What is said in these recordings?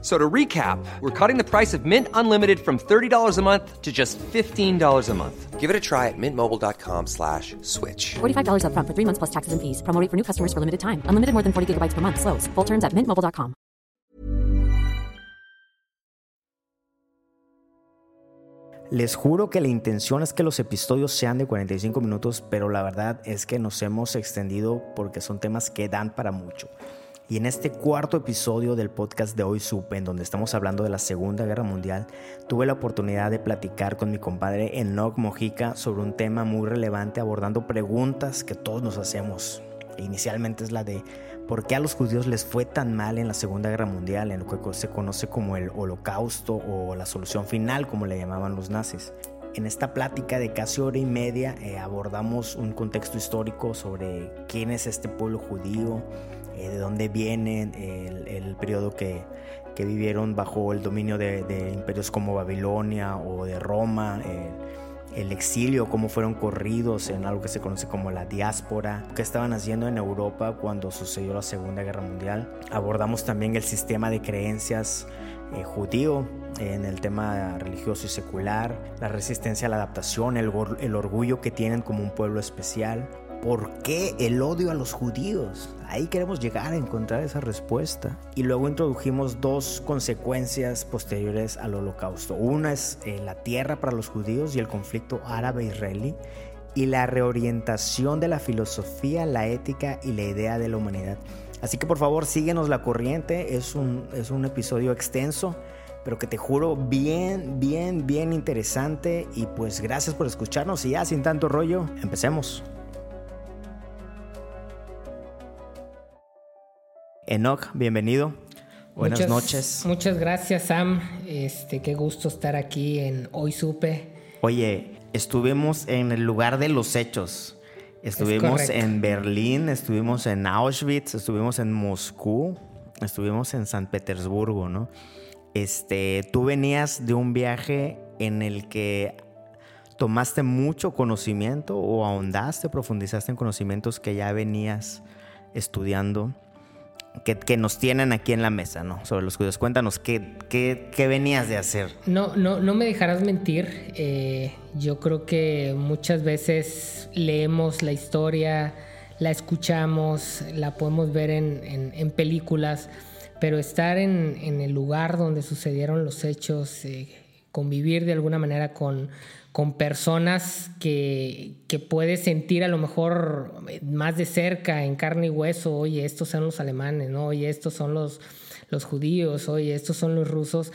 So to recap, we're cutting the price of Mint Unlimited from $30 a month to just $15 a month. Give it a try at mintmobile.com slash switch. $45 upfront for three months plus taxes and fees. Promo rate for new customers for limited time. Unlimited more than 40 gigabytes per month. Slows. Full terms at mintmobile.com. Les juro que la intención es que los episodios sean de 45 minutos, pero la verdad es que nos hemos extendido porque son temas que dan para mucho. Y en este cuarto episodio del podcast de Hoy Supe, en donde estamos hablando de la Segunda Guerra Mundial, tuve la oportunidad de platicar con mi compadre Enoch Mojica sobre un tema muy relevante, abordando preguntas que todos nos hacemos. E inicialmente es la de por qué a los judíos les fue tan mal en la Segunda Guerra Mundial, en lo que se conoce como el Holocausto o la solución final, como le llamaban los nazis. En esta plática de casi hora y media eh, abordamos un contexto histórico sobre quién es este pueblo judío, eh, de dónde vienen, el, periodo que, vivieron bajo el dominio de, imperios como Babilonia o de Roma, eh, el exilio, cómo fueron corridos en algo que se conoce como la diáspora, qué estaban haciendo en Europa cuando sucedió la Segunda Guerra Mundial. Abordamos también el sistema de creencias eh, judío en el tema religioso y secular, la resistencia a la adaptación, el, el orgullo que tienen como un pueblo especial, ¿Por qué el odio a los judíos? Ahí queremos llegar a encontrar esa respuesta. Y luego introdujimos dos consecuencias posteriores al holocausto. Una es eh, la tierra para los judíos y el conflicto árabe-israelí. Y la reorientación de la filosofía, la ética y la idea de la humanidad. Así que por favor síguenos la corriente. Es un, es un episodio extenso pero que te juro bien, bien, bien interesante. Y pues gracias por escucharnos y ya sin tanto rollo, empecemos. Enoch, bienvenido. Buenas noches. Muchas gracias, Sam. Este, qué gusto estar aquí en Hoy Supe. Oye, estuvimos en el lugar de los hechos. Estuvimos en Berlín, estuvimos en Auschwitz, estuvimos en Moscú, estuvimos en San Petersburgo, ¿no? Este, tú venías de un viaje en el que tomaste mucho conocimiento o ahondaste, profundizaste en conocimientos que ya venías estudiando que, nos tienen aquí en la mesa, ¿no? Sobre los judíos. Cuéntanos, ¿qué, qué, venías de hacer? No, no, no me dejarás mentir. Eh, yo creo que muchas veces leemos la historia, la escuchamos, la podemos ver en, películas, pero estar en, el lugar donde sucedieron los hechos, eh, convivir de alguna manera con, con personas que, que, puedes sentir a lo mejor más de cerca, en carne y hueso, oye, estos son los alemanes, ¿no? Oye, estos son los, los judíos, oye, estos son los rusos.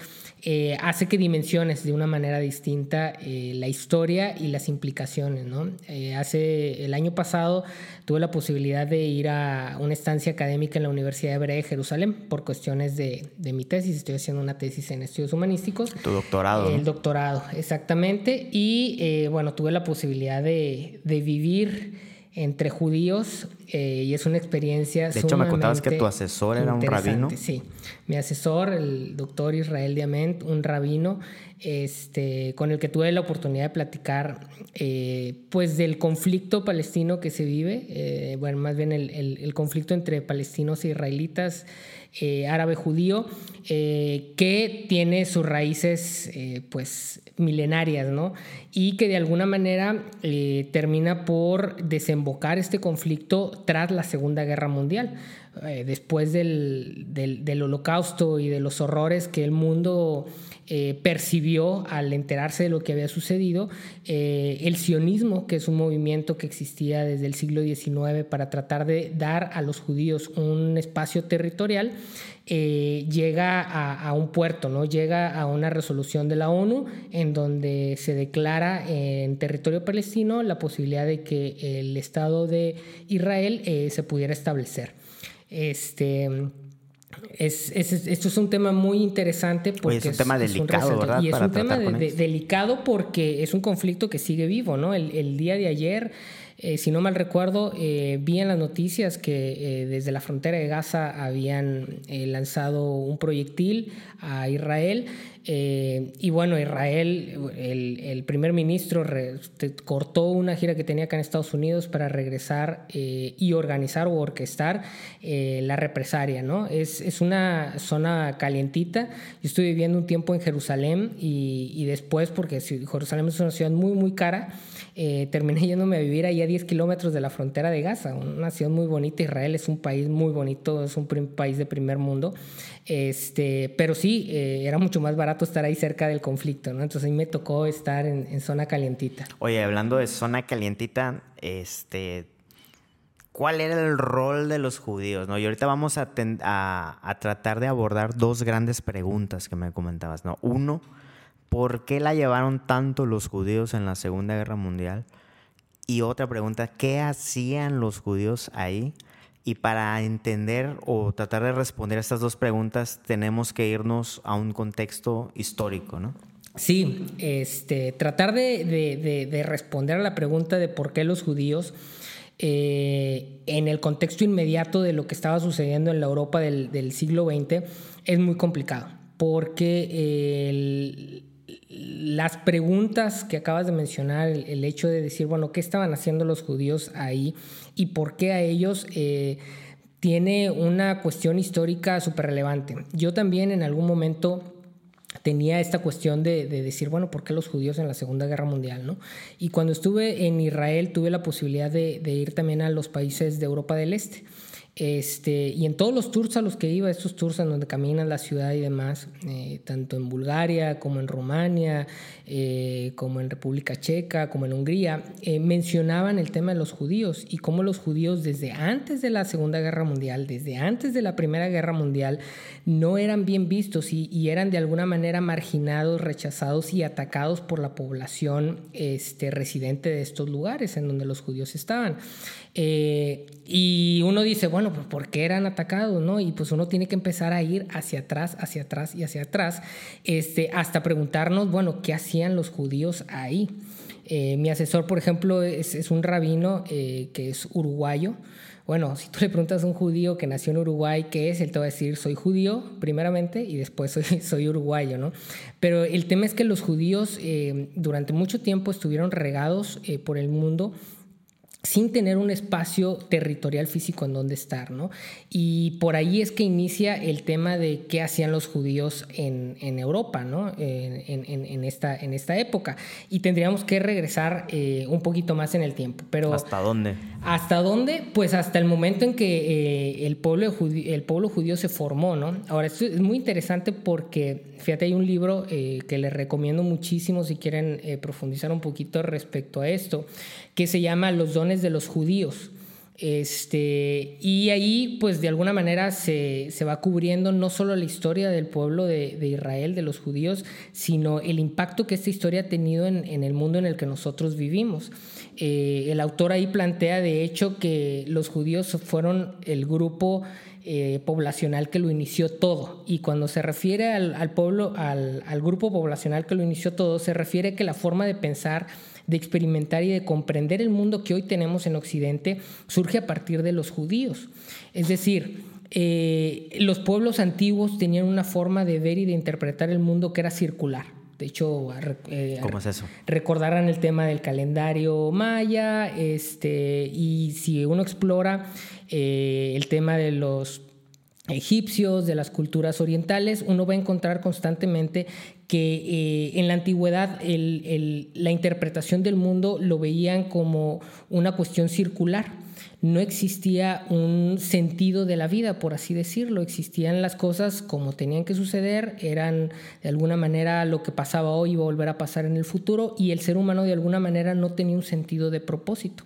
Eh, hace que dimensiones de una manera distinta eh, la historia y las implicaciones. ¿no? Eh, hace el año pasado tuve la posibilidad de ir a una estancia académica en la Universidad Hebrea de Jerusalén por cuestiones de, de mi tesis. Estoy haciendo una tesis en estudios humanísticos. Tu doctorado. El doctorado, exactamente. Y bueno, tuve la posibilidad de, de vivir entre judíos eh, y es una experiencia. De hecho, me contabas que tu asesor era un rabino. Sí, mi asesor, el doctor Israel Diamant, un rabino, este, con el que tuve la oportunidad de platicar, eh, pues del conflicto palestino que se vive, eh, bueno, más bien el, el conflicto entre palestinos e israelitas. Eh, árabe judío eh, que tiene sus raíces eh, pues milenarias, ¿no? Y que de alguna manera termina por desembocar este conflicto tras la Segunda Guerra Mundial. después del, del, holocausto y de los horrores que el mundo percibió al enterarse de lo que había sucedido, el sionismo, que es un movimiento que existía desde el siglo XIX para tratar de dar a los judíos un espacio territorial, eh, llega a, un puerto, ¿no? llega a una resolución de la ONU en donde se declara en territorio palestino la posibilidad de que el Estado de Israel eh, se pudiera establecer. Este, es, esto es un tema muy interesante porque es un tema delicado, ¿verdad? Y es un tema delicado porque es un conflicto que sigue vivo, ¿no? El, el día de ayer eh, si no mal recuerdo, eh, vi en las noticias que eh, desde la frontera de Gaza habían lanzado un proyectil a Israel. Y bueno, Israel, el, primer ministro cortó una gira que tenía acá en Estados Unidos para regresar y organizar o orquestar la represaria, ¿no? Es, es, una zona calientita. Yo estoy viviendo un tiempo en Jerusalén y, y después, porque Jerusalén es una ciudad muy, muy cara, eh, terminé yéndome a vivir ahí a 10 kilómetros de la frontera de Gaza, una ciudad muy bonita. Israel es un país muy bonito, es un país de primer mundo. Este, pero sí, eh, era mucho más barato estar ahí cerca del conflicto, ¿no? Entonces a mí me tocó estar en, zona calientita. Oye, hablando de zona calientita, este, ¿cuál era el rol de los judíos? Y ahorita vamos a, a, tratar de abordar dos grandes preguntas que me comentabas, ¿no? Uno, ¿por qué la llevaron tanto los judíos en la Segunda Guerra Mundial? Y otra pregunta, ¿qué hacían los judíos ahí? Y para entender o tratar de responder estas dos preguntas, tenemos que irnos a un contexto histórico, ¿no? Sí, este, tratar de, responder a la pregunta de por qué los judíos, eh, en el contexto inmediato de lo que estaba sucediendo en la Europa del, siglo XX, es muy complicado, porque el, las preguntas que acabas de mencionar, el, hecho de decir, bueno, ¿qué estaban haciendo los judíos ahí y por qué a ellos? Eh, tiene una cuestión histórica súper relevante. Yo también en algún momento tenía esta cuestión de, decir, bueno, ¿por qué los judíos en la Segunda Guerra Mundial? ¿no? Y cuando estuve en Israel tuve la posibilidad de, de ir también a los países de Europa del Este. Este, y en todos los tours a los que iba, estos tours en donde caminan la ciudad y demás, eh, tanto en Bulgaria como en Rumania, eh, como en República Checa, como en Hungría, eh, mencionaban el tema de los judíos y cómo los judíos desde antes de la Segunda Guerra Mundial, desde antes de la Primera Guerra Mundial, no eran bien vistos y, eran de alguna manera marginados, rechazados y atacados por la población este, residente de estos lugares en donde los judíos estaban. y uno dice, bueno, bueno, pues ¿por qué eran atacados? ¿no? Y pues uno tiene que empezar a ir hacia atrás, hacia atrás y hacia atrás, este, hasta preguntarnos, bueno, ¿qué hacían los judíos ahí? Eh, mi asesor, por ejemplo, es, un rabino eh, que es uruguayo. Bueno, si tú le preguntas a un judío que nació en Uruguay qué es, él te va a decir, soy judío primeramente y después soy, uruguayo, ¿no? Pero el tema es que los judíos eh, durante mucho tiempo estuvieron regados por el mundo sin tener un espacio territorial físico en donde estar, ¿no? Y por ahí es que inicia el tema de qué hacían los judíos en, Europa, ¿no? En, esta, en esta época. Y tendríamos que regresar eh, un poquito más en el tiempo. Pero, ¿Hasta dónde? ¿Hasta dónde? Pues hasta el momento en que eh, el, pueblo judío, el pueblo judío se formó, ¿no? Ahora, esto es muy interesante porque, fíjate, hay un libro eh, que les recomiendo muchísimo si quieren profundizar un poquito respecto a esto, que se llama Los dones de los judíos. Este, y ahí, pues de alguna manera se, va cubriendo no solo la historia del pueblo de, Israel, de los judíos, sino el impacto que esta historia ha tenido en, el mundo en el que nosotros vivimos. Eh, el autor ahí plantea, de hecho, que los judíos fueron el grupo eh, poblacional que lo inició todo. Y cuando se refiere al, pueblo, al, grupo poblacional que lo inició todo, se refiere que la forma de pensar de experimentar y de comprender el mundo que hoy tenemos en Occidente surge a partir de los judíos. Es decir, eh, los pueblos antiguos tenían una forma de ver y de interpretar el mundo que era circular. De hecho, eh, ¿cómo es eso? Recordarán el tema del calendario maya, este, y si uno explora eh, el tema de los egipcios, de las culturas orientales, uno va a encontrar constantemente que eh, en la antigüedad la interpretación del mundo lo veían como una cuestión circular. No existía un sentido de la vida, por así decirlo. Existían las cosas como tenían que suceder, eran de alguna manera lo que pasaba hoy iba a volver a pasar en el futuro y el ser humano de alguna manera no tenía un sentido de propósito.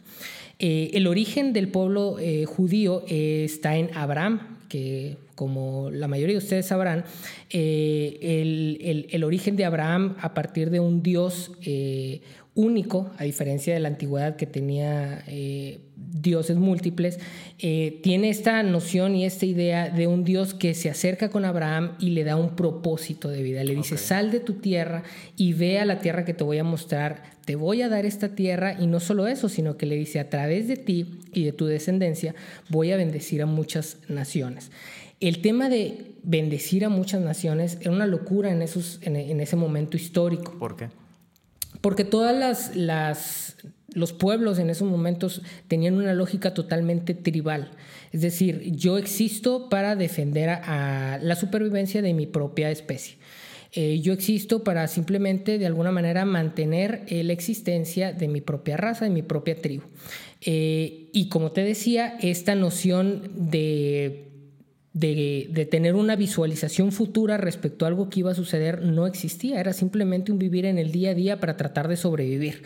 Eh, el origen del pueblo eh, judío está en Abraham, que como la mayoría de ustedes sabrán, eh, el, el, origen de Abraham a partir de un Dios eh, único, a diferencia de la antigüedad que tenía eh, dioses múltiples, tiene esta noción y esta idea de un Dios que se acerca con Abraham y le da un propósito de vida. Le dice, sal de tu tierra y ve a la tierra que te voy a mostrar, te voy a dar esta tierra y no solo eso, sino que le dice, a través de ti y de tu descendencia voy a bendecir a muchas naciones. El tema de bendecir a muchas naciones era una locura en, esos, en, ese momento histórico. ¿Por qué? Porque todas las, los pueblos en esos momentos tenían una lógica totalmente tribal. Es decir, yo existo para defender a, la supervivencia de mi propia especie. Eh, yo existo para simplemente de alguna manera mantener eh, la existencia de mi propia raza, de mi propia tribu. Eh, y como te decía, esta noción de de, tener una visualización futura respecto a algo que iba a suceder no existía, era simplemente un vivir en el día a día para tratar de sobrevivir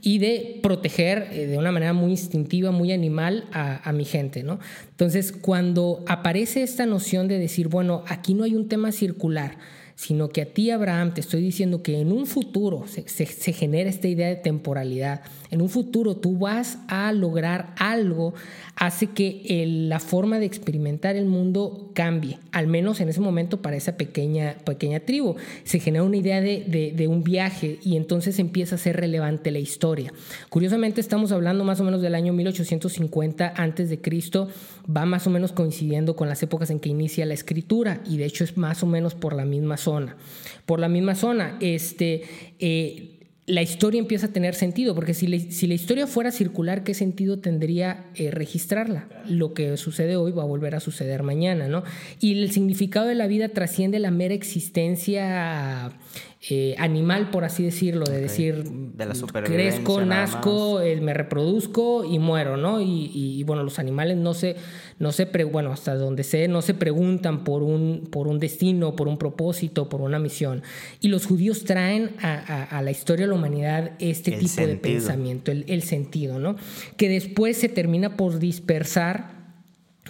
y de proteger eh, de una manera muy instintiva, muy animal a, mi gente, ¿no? Entonces, cuando aparece esta noción de decir, bueno, aquí no hay un tema circular, sino que a ti, Abraham, te estoy diciendo que en un futuro se, se, genera esta idea de temporalidad. En un futuro tú vas a lograr algo, hace que la forma de experimentar el mundo cambie, al menos en ese momento para esa pequeña, pequeña tribu. Se genera una idea de, de, un viaje y entonces empieza a ser relevante la historia. Curiosamente estamos hablando más o menos del año 1850 antes de Cristo, va más o menos coincidiendo con las épocas en que inicia la escritura y de hecho es más o menos por la misma zona. Por la misma zona, este, eh, la historia empieza a tener sentido, porque si, si la historia fuera circular, ¿qué sentido tendría eh, registrarla? Lo que sucede hoy va a volver a suceder mañana, ¿no? Y el significado de la vida trasciende la mera existencia eh, animal, por así decirlo, de decir, de la crezco, nazco, eh, me reproduzco y muero, ¿no? Y, bueno, los animales no se, no se bueno, hasta donde sé, no se preguntan por un, por un destino, por un propósito, por una misión. Y los judíos traen a, la historia de la humanidad este tipo de pensamiento, el, el sentido, ¿no? Que después se termina por dispersar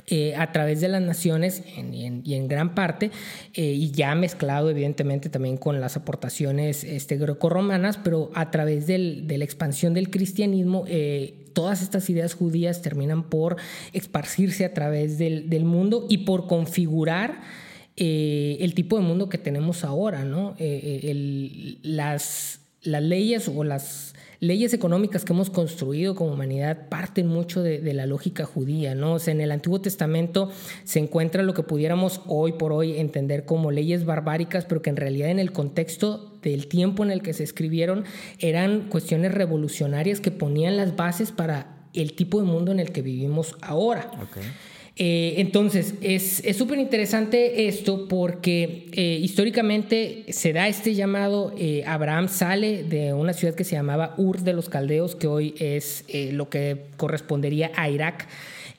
eh, a través de las naciones y en, gran parte, eh, y ya mezclado evidentemente también con las aportaciones este, grecorromanas, pero a través de la expansión del cristianismo, eh, todas estas ideas judías terminan por esparcirse a través del, mundo y por configurar el tipo de mundo que tenemos ahora, ¿no? las, las leyes o las leyes económicas que hemos construido como humanidad parten mucho de, la lógica judía, ¿no? O sea, en el Antiguo Testamento se encuentra lo que pudiéramos hoy por hoy entender como leyes barbáricas, pero que en realidad en el contexto del tiempo en el que se escribieron eran cuestiones revolucionarias que ponían las bases para el tipo de mundo en el que vivimos ahora. Eh, entonces, es súper interesante esto porque eh, históricamente se da este llamado, eh, Abraham sale de una ciudad que se llamaba Ur de los Caldeos, que hoy es lo que correspondería a Irak.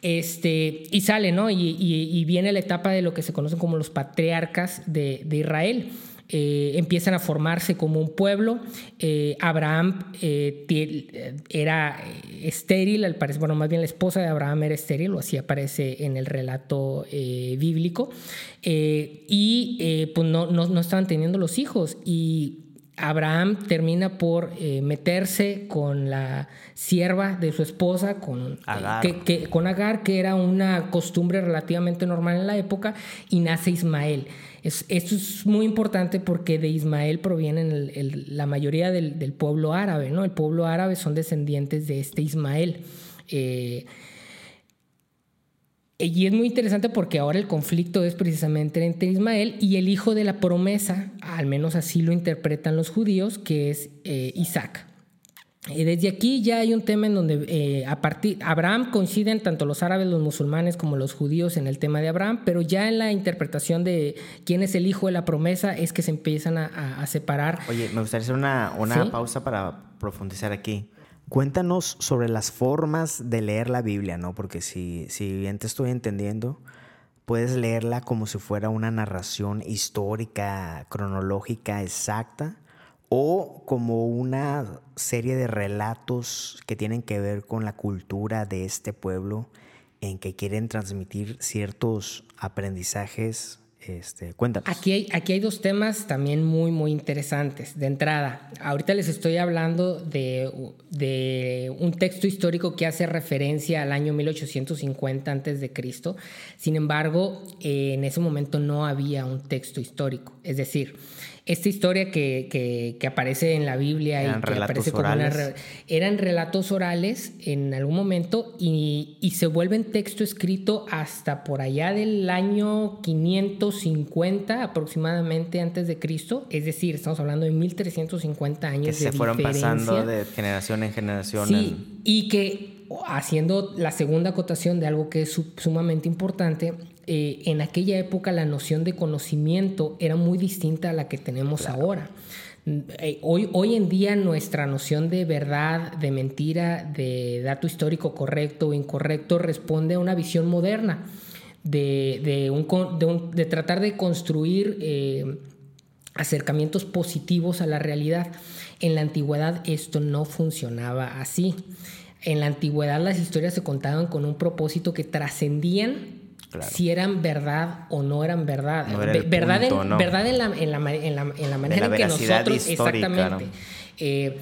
Este, y sale, ¿no? Y, viene la etapa de lo que se conocen como los patriarcas de, de Israel. Eh, empiezan a formarse como un pueblo. Eh, Abraham eh, era estéril, al parecer, bueno, más bien la esposa de Abraham era estéril, o así aparece en el relato bíblico, y pues no, no, no, estaban teniendo los hijos. Y Abraham termina por meterse con la sierva de su esposa, con Agar. Que, con Agar, que era una costumbre relativamente normal en la época, y nace Ismael esto es muy importante porque de Ismael provienen la mayoría del, pueblo árabe, ¿no? El pueblo árabe son descendientes de este Ismael. Eh, y es muy interesante porque ahora el conflicto es precisamente entre Ismael y el hijo de la promesa, al menos así lo interpretan los judíos, que es eh, Isaac. Y desde aquí ya hay un tema en donde eh, a partir Abraham coinciden tanto los árabes, los musulmanes como los judíos en el tema de Abraham, pero ya en la interpretación de quién es el hijo de la promesa es que se empiezan a, separar. Oye, me gustaría hacer una, una pausa para profundizar aquí. Cuéntanos sobre las formas de leer la Biblia, ¿no? Porque si, si bien te estoy entendiendo, puedes leerla como si fuera una narración histórica, cronológica, exacta o como una serie de relatos que tienen que ver con la cultura de este pueblo en que quieren transmitir ciertos aprendizajes este, cuéntanos. Aquí hay, aquí hay dos temas también muy, muy interesantes. De entrada, ahorita les estoy hablando de, de un texto histórico que hace referencia al año 1850 antes de Cristo. Sin embargo, en ese momento no había un texto histórico. Es decir, esta historia que, aparece en la Biblia eran y que aparece como orales. eran relatos orales en algún momento y, se vuelven texto escrito hasta por allá del año 550 aproximadamente antes de Cristo, es decir, estamos hablando de 1350 años que de se fueron pasando de generación en generación. Sí, y que haciendo la segunda acotación de algo que es sumamente importante, eh, en aquella época la noción de conocimiento era muy distinta a la que tenemos ahora. Eh, hoy, hoy en día nuestra noción de verdad, de mentira, de dato histórico correcto o incorrecto responde a una visión moderna, de, de, tratar de construir eh, acercamientos positivos a la realidad. En la antigüedad esto no funcionaba así. En la antigüedad las historias se contaban con un propósito que trascendían si eran verdad o no eran verdad. verdad, en, verdad en la, en la, en la, en la manera en que nosotros... exactamente. Eh,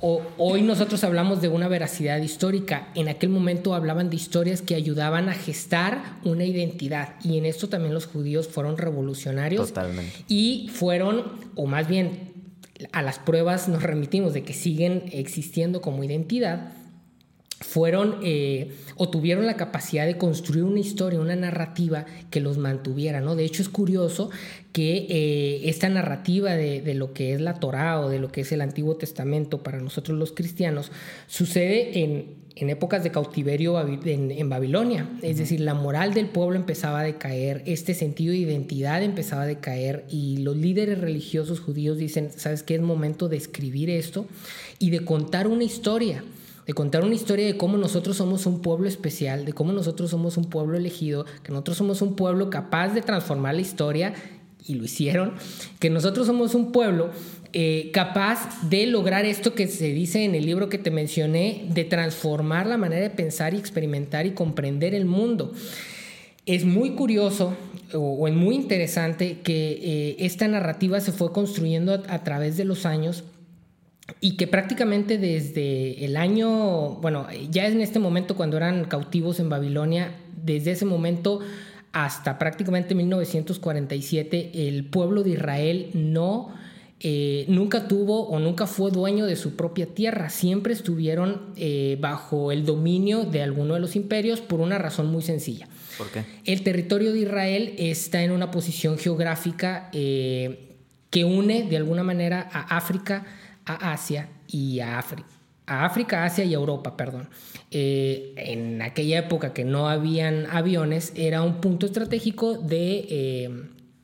hoy nosotros hablamos de una veracidad histórica. En aquel momento hablaban de historias que ayudaban a gestar una identidad. Y en esto también los judíos fueron revolucionarios. Totalmente. Y fueron, o más bien a las pruebas nos remitimos de que siguen existiendo como identidad fueron eh, o tuvieron la capacidad de construir una historia, una narrativa que los mantuviera, ¿no? De hecho es curioso que eh, esta narrativa de, lo que es la Torá o de lo que es el Antiguo Testamento para nosotros los cristianos sucede en, épocas de cautiverio en, Babilonia. Es decir, la moral del pueblo empezaba a decaer, este sentido de identidad empezaba a decaer y los líderes religiosos judíos dicen, ¿sabes qué? Es momento de escribir esto y de contar una historia de contar una historia de cómo nosotros somos un pueblo especial, de cómo nosotros somos un pueblo elegido, que nosotros somos un pueblo capaz de transformar la historia, y lo hicieron, que nosotros somos un pueblo eh, capaz de lograr esto que se dice en el libro que te mencioné, de transformar la manera de pensar y experimentar y comprender el mundo. Es muy curioso o, es muy interesante que eh, esta narrativa se fue construyendo a través de los años y que prácticamente desde el año, bueno, ya en este momento cuando eran cautivos en Babilonia, desde ese momento hasta prácticamente 1947, el pueblo de Israel no, eh, nunca tuvo o nunca fue dueño de su propia tierra, siempre estuvieron eh, bajo el dominio de alguno de los imperios por una razón muy sencilla. ¿Por qué? El territorio de Israel está en una posición geográfica eh, que une de alguna manera a África, a Asia y a África. A África, Asia y Europa, perdón. Eh, en aquella época que no habían aviones, era un punto estratégico de, eh,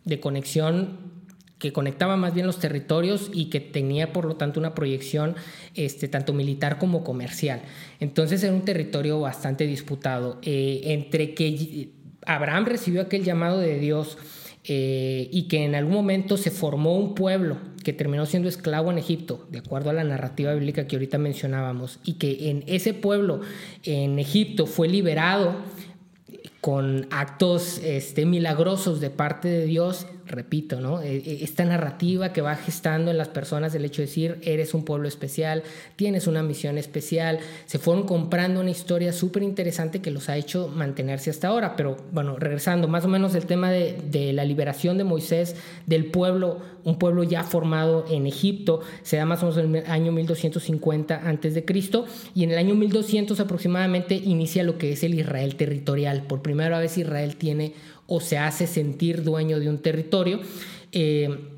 de conexión que conectaba más bien los territorios y que tenía por lo tanto una proyección este, tanto militar como comercial. Entonces era un territorio bastante disputado. Eh, entre que Abraham recibió aquel llamado de Dios y que en algún momento se formó un pueblo que terminó siendo esclavo en Egipto, de acuerdo a la narrativa bíblica que ahorita mencionábamos, y que en ese pueblo, en Egipto, fue liberado con actos este, milagrosos de parte de Dios repito, ¿no? E, e, esta narrativa que va gestando en las personas el hecho de decir, eres un pueblo especial, tienes una misión especial, se fueron comprando una historia súper interesante que los ha hecho mantenerse hasta ahora. Pero bueno, regresando, más o menos el tema de, la liberación de Moisés del pueblo, un pueblo ya formado en Egipto, se da más o menos en el año 1250 antes de Cristo y en el año 1200 aproximadamente inicia lo que es el Israel territorial. Por primera vez Israel tiene o se hace sentir dueño de un territorio. Eh,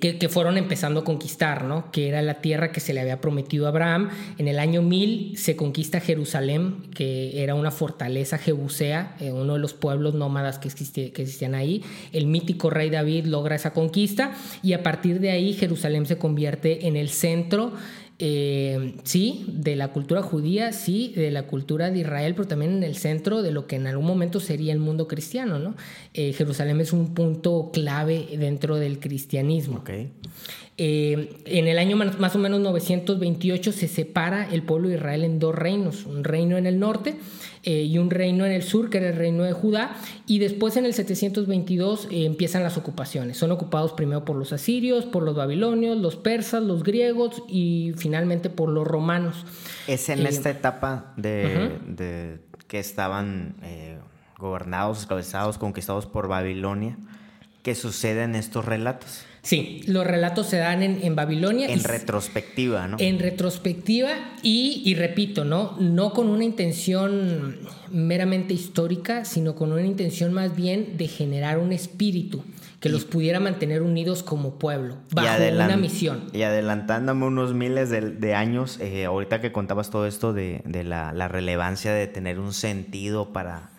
que, fueron empezando a conquistar, ¿no? que era la tierra que se le había prometido a Abraham. En el año 1000 se conquista Jerusalén, que era una fortaleza jebusea, eh, uno de los pueblos nómadas que, que existían ahí. El mítico rey David logra esa conquista y a partir de ahí Jerusalén se convierte en el centro eh, sí, de la cultura judía, sí, de la cultura de Israel, pero también en el centro de lo que en algún momento sería el mundo cristiano, ¿no? Eh, Jerusalén es un punto clave dentro del cristianismo. Eh, en el año más o menos 928 se separa el pueblo de Israel en dos reinos, un reino en el norte eh, y un reino en el sur, que era el reino de Judá, y después en el 722 eh, empiezan las ocupaciones. Son ocupados primero por los asirios, por los babilonios, los persas, los griegos y finalmente por los romanos. Es en esta etapa de, que estaban gobernados, esclavizados, conquistados por Babilonia, que suceden estos relatos. Sí, los relatos se dan en, Babilonia. En retrospectiva, ¿no? En retrospectiva y, repito, ¿no? No con una intención meramente histórica, sino con una intención más bien de generar un espíritu que los pudiera mantener unidos como pueblo, bajo una misión. Y adelantándome unos miles de, años, eh, ahorita que contabas todo esto de, la, la, relevancia de tener un sentido para,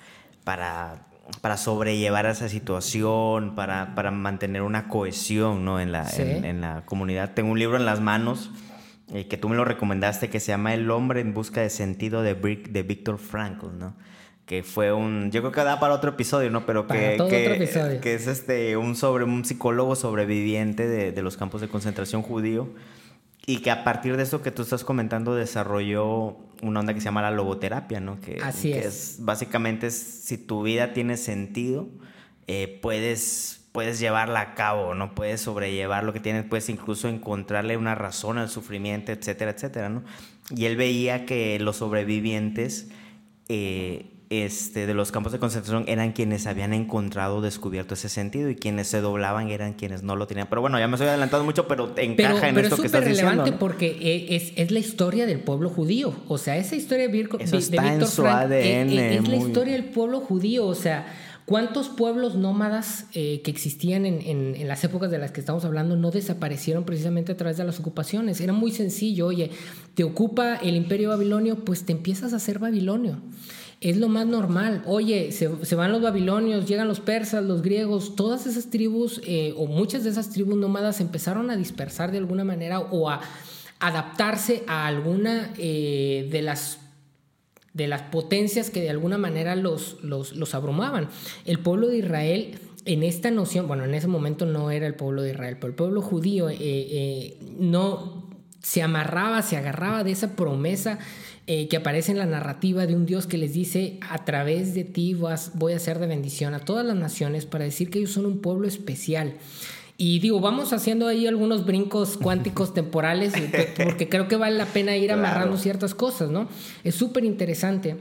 para para sobrellevar esa situación, para, para mantener una cohesión ¿no? en, la, en, la comunidad. Tengo un libro en las manos eh, que tú me lo recomendaste que se llama El hombre en busca de sentido de, de Víctor Frankl, ¿no? que fue un yo creo que da para otro episodio no pero que, que, que, es este un sobre un psicólogo sobreviviente de, de, los campos de concentración judío y que a partir de eso que tú estás comentando desarrolló una onda que se llama la logoterapia, ¿no? Que, Así es. Básicamente si tu vida tiene sentido, eh, puedes, puedes llevarla a cabo, ¿no? Puedes sobrellevar lo que tienes, puedes incluso encontrarle una razón al sufrimiento, etcétera, etcétera, ¿no? Y él veía que los sobrevivientes... Eh, este, de los campos de concentración eran quienes habían encontrado, descubierto ese sentido y quienes se doblaban eran quienes no lo tenían. Pero bueno, ya me estoy adelantando mucho, pero encaja en esto que estás diciendo. Pero es relevante porque e, es, es, la historia del pueblo judío. O sea, esa historia de, Víctor Frank e, e, es, la historia del pueblo judío. O sea, ¿cuántos pueblos nómadas eh, que existían en, en, en, las épocas de las que estamos hablando no desaparecieron precisamente a través de las ocupaciones? Era muy sencillo. Oye, te ocupa el imperio babilonio, pues te empiezas a ser babilonio es lo más normal. Oye, se, van los babilonios, llegan los persas, los griegos, todas esas tribus eh, o muchas de esas tribus nómadas empezaron a dispersar de alguna manera o a adaptarse a alguna eh, de las de las potencias que de alguna manera los, los, abrumaban. El pueblo de Israel en esta noción, bueno, en ese momento no era el pueblo de Israel, pero el pueblo judío eh, no se amarraba, se agarraba de esa promesa eh, que aparece en la narrativa de un Dios que les dice, a través de ti vas, voy a hacer de bendición a todas las naciones para decir que ellos son un pueblo especial. Y digo, vamos haciendo ahí algunos brincos cuánticos temporales, porque creo que vale la pena ir amarrando ciertas cosas, ¿no? Es súper interesante.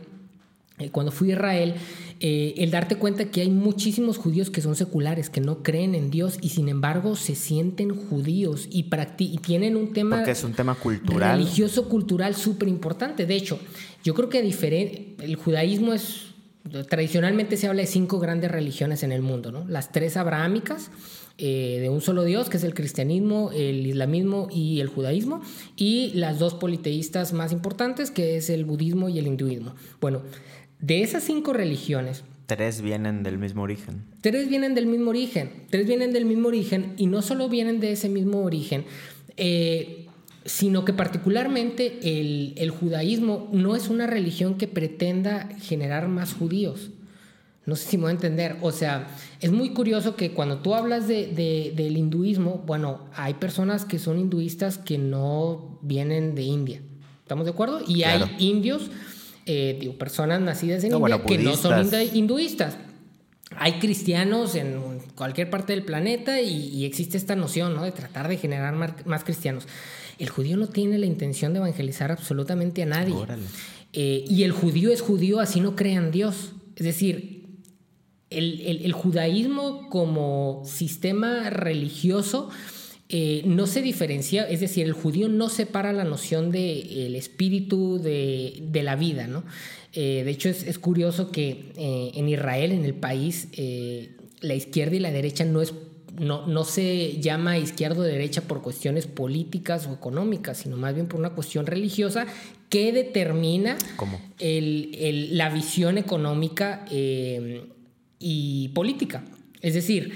Eh, cuando fui a Israel, eh, el darte cuenta que hay muchísimos judíos que son seculares, que no creen en Dios y sin embargo se sienten judíos y, y tienen un tema... Porque es un tema cultural. Religioso, cultural súper importante. De hecho, yo creo que diferente, el judaísmo es... Tradicionalmente se habla de cinco grandes religiones en el mundo, ¿no? Las tres abrahámicas, eh, de un solo Dios, que es el cristianismo, el islamismo y el judaísmo, y las dos politeístas más importantes, que es el budismo y el hinduismo. Bueno, de esas cinco religiones, Tres vienen del mismo origen. Tres vienen del mismo origen. Tres vienen del mismo origen y no solo vienen de ese mismo origen, eh, sino que particularmente el, judaísmo no es una religión que pretenda generar más judíos. No sé si me voy a entender. O sea, es muy curioso que cuando tú hablas de, del hinduismo, bueno, hay personas que son hinduistas que no vienen de India. ¿Estamos de acuerdo? Y hay indios eh, digo, personas nacidas en India que no son hinduistas. Hay cristianos en cualquier parte del planeta y, existe esta noción ¿no? de tratar de generar más, cristianos. El judío no tiene la intención de evangelizar absolutamente a nadie. Eh, y el judío es judío, así no crean Dios. Es decir, el, el judaísmo como sistema religioso eh, no se diferencia, es decir, el judío no separa la noción del espíritu de, la vida, ¿no? Eh, de hecho, es, curioso que eh, en Israel, en el país, la izquierda y la derecha no es no, no, se llama izquierda o derecha por cuestiones políticas o económicas, sino más bien por una cuestión religiosa que determina la visión económica y política. Es decir,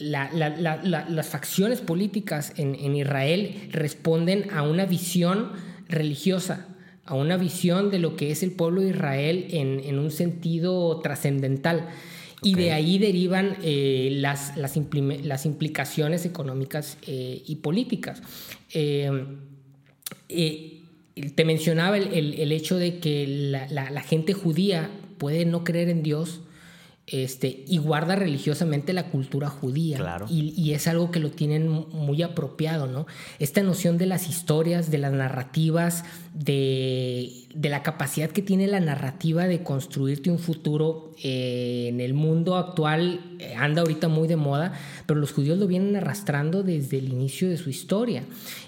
las facciones políticas en, Israel responden a una visión religiosa, a una visión de lo que es el pueblo de Israel en, un sentido trascendental. Y de ahí derivan eh, las, las, implicaciones económicas eh, y políticas. Eh, te mencionaba el, el- el hecho de que la, la- la gente judía puede no creer en Dios este, y guarda religiosamente la cultura judía. Claro. Y, y es algo que lo tienen muy apropiado, ¿no? Esta noción de las historias, de las narrativas, de, de la capacidad que tiene la narrativa de construirte un futuro eh, en el mundo actual eh, anda ahorita muy de moda, pero los judíos lo vienen arrastrando desde el inicio de su historia.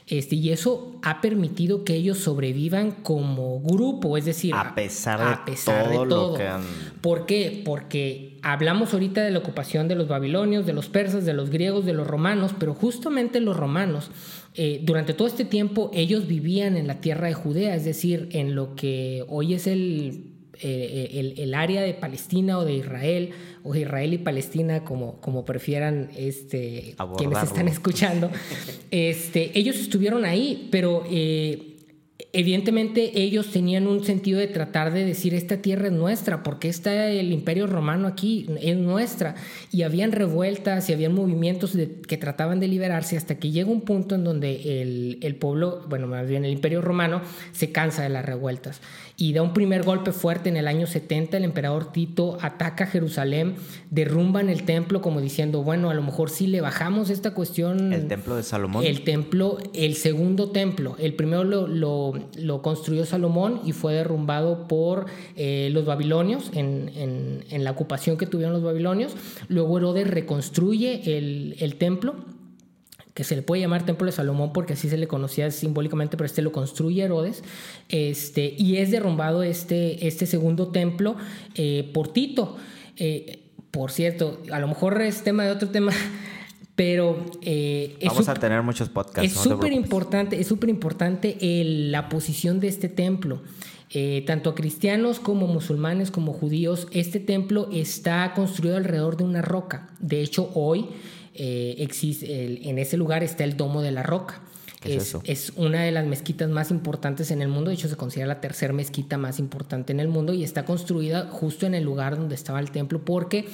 Este, y eso ha permitido que ellos sobrevivan como grupo, es decir, A pesar de a pesar todo de lo que han- ¿Por qué? Porque hablamos ahorita de la ocupación de los babilonios, de los persas, de los griegos, de los romanos, pero justamente los romanos, eh, durante todo este tiempo, ellos vivían en la tierra de Judea, es decir, en lo que hoy es el, eh, el, el área de Palestina o de Israel, o Israel y Palestina, como, como prefieran este, quienes están escuchando. este, ellos estuvieron ahí, pero... eh, Evidentemente ellos tenían un sentido de tratar de decir esta tierra es nuestra, porque está el imperio romano aquí, es nuestra. Y habían revueltas y habían movimientos de- que trataban de liberarse hasta que llega un punto en donde el, el pueblo, bueno, más bien el imperio romano, se cansa de las revueltas. Y da un primer golpe fuerte en el año 70, el emperador Tito ataca Jerusalén, derrumban el templo como diciendo, bueno, a lo mejor si le bajamos esta cuestión... El templo de Salomón. El templo, el segundo templo. El primero lo, lo- lo construyó Salomón y fue derrumbado por eh, los babilonios en, en- la ocupación que tuvieron los babilonios. Luego Herodes reconstruye el, el templo que se le puede llamar Templo de Salomón porque así se le conocía simbólicamente, pero este lo construye Herodes, este, y es derrumbado este, este segundo templo eh, por Tito. Eh, por cierto, a lo mejor es tema de otro tema, pero eh, es Vamos a tener muchos podcasts. es no súper importante, es súper importante la posición de este templo. Eh, tanto a cristianos como musulmanes como judíos, este templo está construido alrededor de una roca. De hecho, hoy eh, existe, el- en ese lugar está el Domo de la Roca. ¿Qué es es, eso? es una de las mezquitas más importantes en el mundo, de hecho se considera la tercera mezquita más importante en el mundo y está construida justo en el lugar donde estaba el templo porque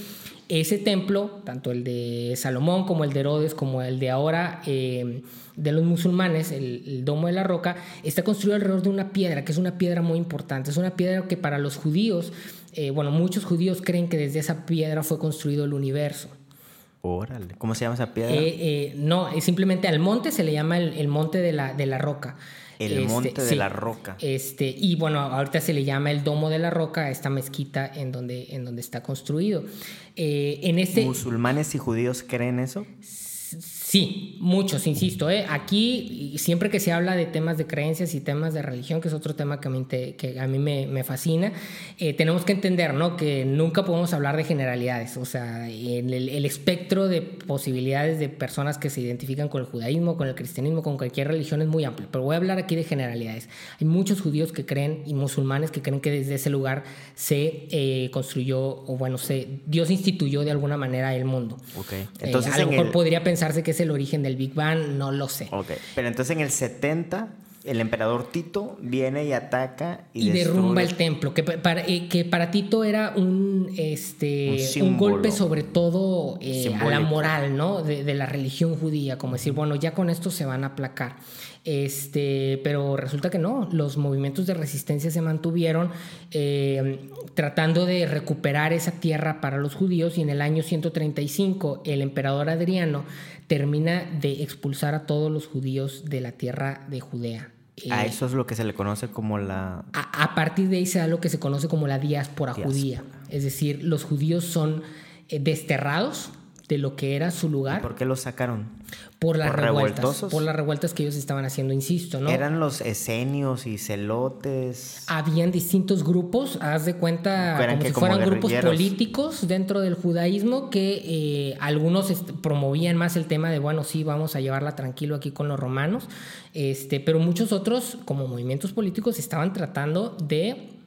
ese templo, tanto el de Salomón como el de Herodes, como el de ahora eh, de los musulmanes, el, el Domo de la Roca, está construido alrededor de una piedra, que es una piedra muy importante, es una piedra que para los judíos, eh, bueno, muchos judíos creen que desde esa piedra fue construido el universo. Órale. ¿Cómo se llama esa piedra? Eh, eh, no, simplemente al monte se le llama el, el monte de la, de la roca. El monte de sí. la roca. Este, y bueno, ahorita se le llama el domo de la roca a esta mezquita en donde, en donde está construido. Eh, en este, ¿Musulmanes y judíos creen eso? Sí, muchos, insisto. ¿eh? Aquí, siempre que se habla de temas de creencias y temas de religión, que es otro tema que a mí, te- que a mí me, me fascina, eh, tenemos que entender ¿no? que nunca podemos hablar de generalidades. O sea, en el, el espectro de posibilidades de personas que se identifican con el judaísmo, con el cristianismo, con cualquier religión es muy amplio. Pero voy a hablar aquí de generalidades. Hay muchos judíos que creen y musulmanes que creen que desde ese lugar se eh, construyó, o bueno, se, Dios instituyó de alguna manera el mundo. Ok. Eh, Entonces a lo mejor el- podría pensarse que es el origen del Big Bang, no lo sé. Ok. Pero entonces en el 70, el emperador Tito viene y ataca y, Y, derrumba el templo, que pa- para, eh, que para Tito era un, este, Un golpe sobre todo eh, a la moral ¿no? de, de la religión judía, como decir, bueno, ya con esto se van a aplacar. Este, pero resulta que no, los movimientos de resistencia se mantuvieron eh, tratando de recuperar esa tierra para los judíos y en el año 135 el emperador Adriano termina de expulsar a todos los judíos de la tierra de Judea. A Eh, eso es lo que se le conoce como la... a, a partir de ahí se da lo que se conoce como la diáspora, Diáspora. judía. Es decir, los judíos son eh, desterrados de lo que era su lugar ¿Por qué lo sacaron? por las por revueltas. Por las revueltas que ellos estaban haciendo, insisto, ¿no? Eran los esenios y celotes. Habían distintos grupos, haz de cuenta, como que si como fueran grupos políticos dentro del judaísmo que eh, algunos promovían más el tema de, bueno, sí, vamos a llevarla tranquilo aquí con los romanos, este, pero muchos otros, como movimientos políticos, estaban tratando de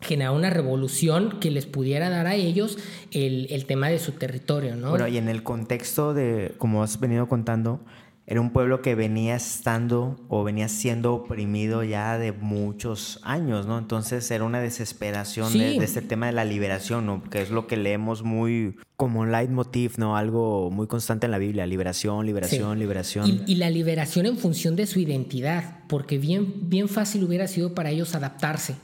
generar una revolución que les pudiera dar a ellos el, el tema de su territorio, ¿no? Bueno, y en el contexto de, como has venido contando, era un pueblo que venía estando o venía siendo oprimido ya de muchos años, ¿no? Entonces era una desesperación de, este tema de la liberación, ¿no? Que es lo que leemos muy como un leitmotiv, ¿no? Algo muy constante en la Biblia, liberación, liberación, liberación. Y, y, la liberación en función de su identidad, porque bien, bien fácil hubiera sido para ellos adaptarse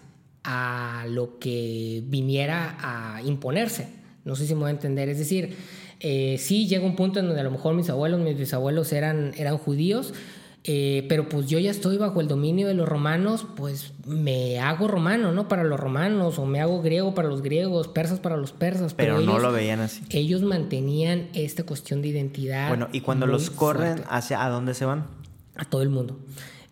a lo que viniera a imponerse. No sé si me voy a entender, es decir eh, sí llega un punto en donde a lo mejor mis abuelos, mis bisabuelos eran, eran judíos, eh, pero pues yo ya estoy bajo el dominio de los romanos, pues me hago romano, ¿no? Para los romanos, o me hago griego para los griegos, persas para los persas. Pero, no lo veían así. Ellos mantenían esta cuestión de identidad. Bueno, y cuando los corren, ¿hacia a dónde se van? A todo el mundo.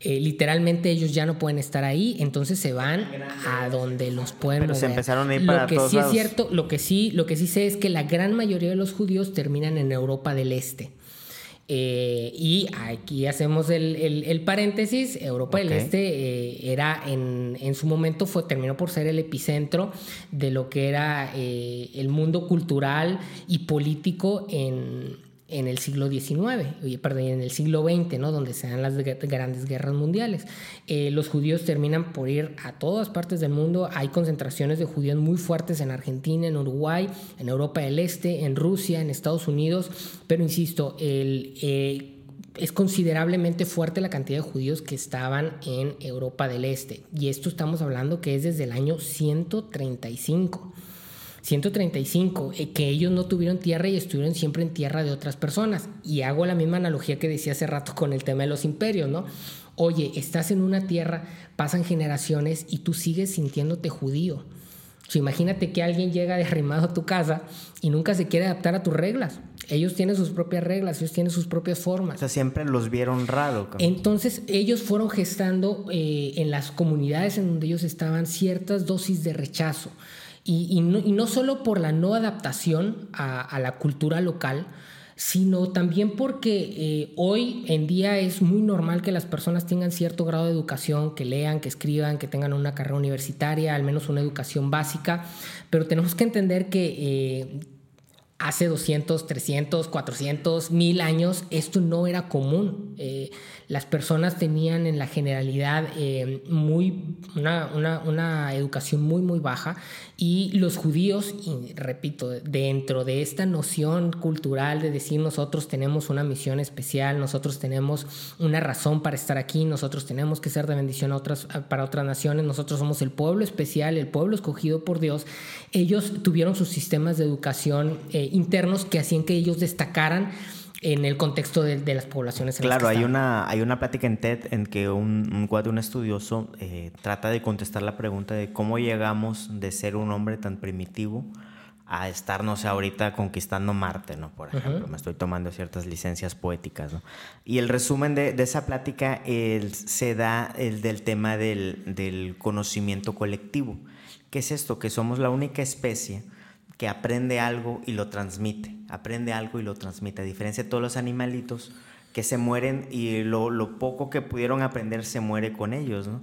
Eh, literalmente ellos ya no pueden estar ahí, entonces se van a donde los pueden Pero se empezaron a ir para lo que sí es cierto, lo que sí, lo que sí sé es que la gran mayoría de los judíos terminan en Europa del Este. Eh, y aquí hacemos el, paréntesis, Europa del Este eh, era en, en, su momento fue, terminó por ser el epicentro de lo que era el mundo cultural y político en, en el siglo XIX, perdón, en el siglo XX, ¿no? donde se dan las grandes guerras mundiales. Eh, los judíos terminan por ir a todas partes del mundo. Hay concentraciones de judíos muy fuertes en Argentina, en Uruguay, en Europa del Este, en Rusia, en Estados Unidos. Pero insisto, eh, es considerablemente fuerte la cantidad de judíos que estaban en Europa del Este. Y esto estamos hablando que es desde el año 135. 135, eh, que ellos no tuvieron tierra y estuvieron siempre en tierra de otras personas. Y hago la misma analogía que decía hace rato con el tema de los imperios, ¿no? Oye, estás en una tierra, pasan generaciones y tú sigues sintiéndote judío. imagínate que alguien llega derrimado a tu casa y nunca se quiere adaptar a tus reglas. Ellos tienen sus propias reglas, ellos tienen sus propias formas. O sea, siempre los vieron raro. Entonces, ellos fueron gestando eh, en las comunidades en donde ellos estaban ciertas dosis de rechazo. Y, no, solo por la no adaptación a, la cultura local, sino también porque eh, hoy en día es muy normal que las personas tengan cierto grado de educación, que lean, que escriban, que tengan una carrera universitaria, al menos una educación básica, pero tenemos que entender que eh, hace 200, 300, 400, 1000 años esto no era común. Eh, las personas tenían en la generalidad eh, muy, una, educación muy, muy baja y los judíos, repito, dentro de esta noción cultural de decir nosotros tenemos una misión especial, nosotros tenemos una razón para estar aquí, nosotros tenemos que ser de bendición a otras, para otras naciones, nosotros somos el pueblo especial, el pueblo escogido por Dios, ellos tuvieron sus sistemas de educación eh, internos que hacían que ellos destacaran en el contexto de, las poblaciones. claro, hay una, hay una plática en TED en que un, un un estudioso, eh, trata de contestar la pregunta de cómo llegamos de ser un hombre tan primitivo a estar, no sé, ahorita conquistando Marte, ¿no? Por ejemplo, me estoy tomando ciertas licencias poéticas, ¿no? Y el resumen de, de esa plática se da el del tema del, del conocimiento colectivo. ¿Qué es esto? Que somos la única especie que aprende algo y lo transmite, aprende algo y lo transmite, a diferencia de todos los animalitos que se mueren y lo, lo poco que pudieron aprender se muere con ellos, ¿no?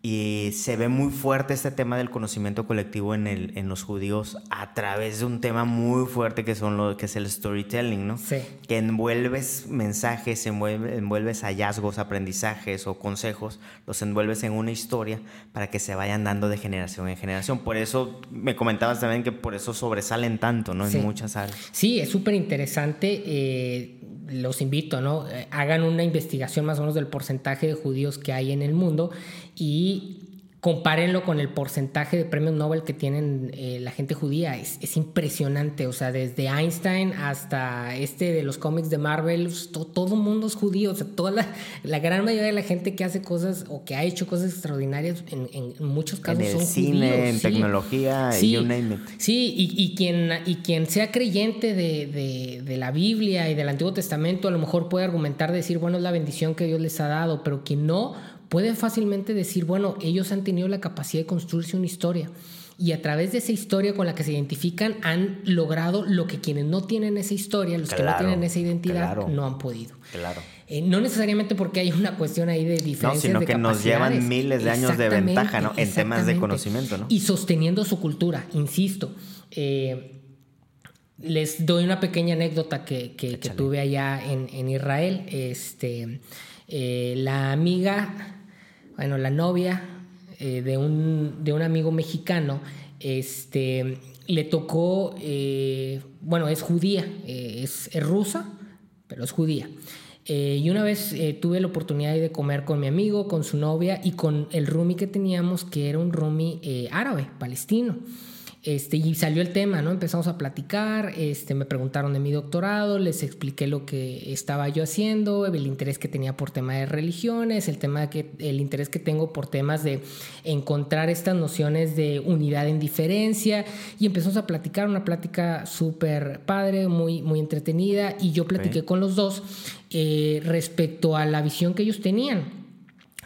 Y se ve muy fuerte este tema del conocimiento colectivo en, el, en los judíos a través de un tema muy fuerte que, son lo, que es el storytelling, ¿no? Sí. Que envuelves mensajes, envuelves hallazgos, aprendizajes o consejos, los envuelves en una historia para que se vayan dando de generación en generación. Por eso me comentabas también que por eso sobresalen tanto, ¿no? En muchas áreas. Sí, es súper interesante. Eh, los invito, ¿no? Eh, hagan una investigación más o menos del porcentaje de judíos que hay en el mundo y compárenlo con el porcentaje de premios Nobel que tienen eh, la gente judía. Es, es, impresionante. O sea, desde Einstein hasta este de los cómics de Marvel, todo el mundo es judío. O sea, toda la, la, gran mayoría de la gente que hace cosas o que ha hecho cosas extraordinarias, en, en muchos casos en el cine, En tecnología, sí, you name it. Sí, y, y, quien, y quien sea creyente de, de, de, la Biblia y del Antiguo Testamento, a lo mejor puede argumentar, decir, bueno, es la bendición que Dios les ha dado, pero quien no puede fácilmente decir, bueno, ellos han tenido la capacidad de construirse una historia y a través de esa historia con la que se identifican han logrado lo que quienes no tienen esa historia, los que no tienen esa identidad, no han podido. Claro. Eh, no necesariamente porque hay una cuestión ahí de diferencia. No, sino que nos llevan miles de años de ventaja ¿no? en temas de conocimiento. ¿no? Y sosteniendo su cultura, insisto. Eh, les doy una pequeña anécdota que, que, que tuve allá en, en, Israel. Este, eh, la amiga, bueno, la novia eh, de, un, de un amigo mexicano, este, le tocó, eh, bueno, es judía, es, es, rusa, pero es judía. y una vez tuve la oportunidad de comer con mi amigo, con su novia y con el roomie que teníamos, que era un roomie árabe, palestino. Este, y salió el tema, ¿no? Empezamos a platicar, este, me preguntaron de mi doctorado, les expliqué lo que estaba yo haciendo, el interés que tenía por tema de religiones, el, tema que, el interés que tengo por temas de encontrar estas nociones de unidad en diferencia, y empezamos a platicar, una plática súper padre, muy, muy entretenida, y yo platiqué con los dos eh, respecto a la visión que ellos tenían.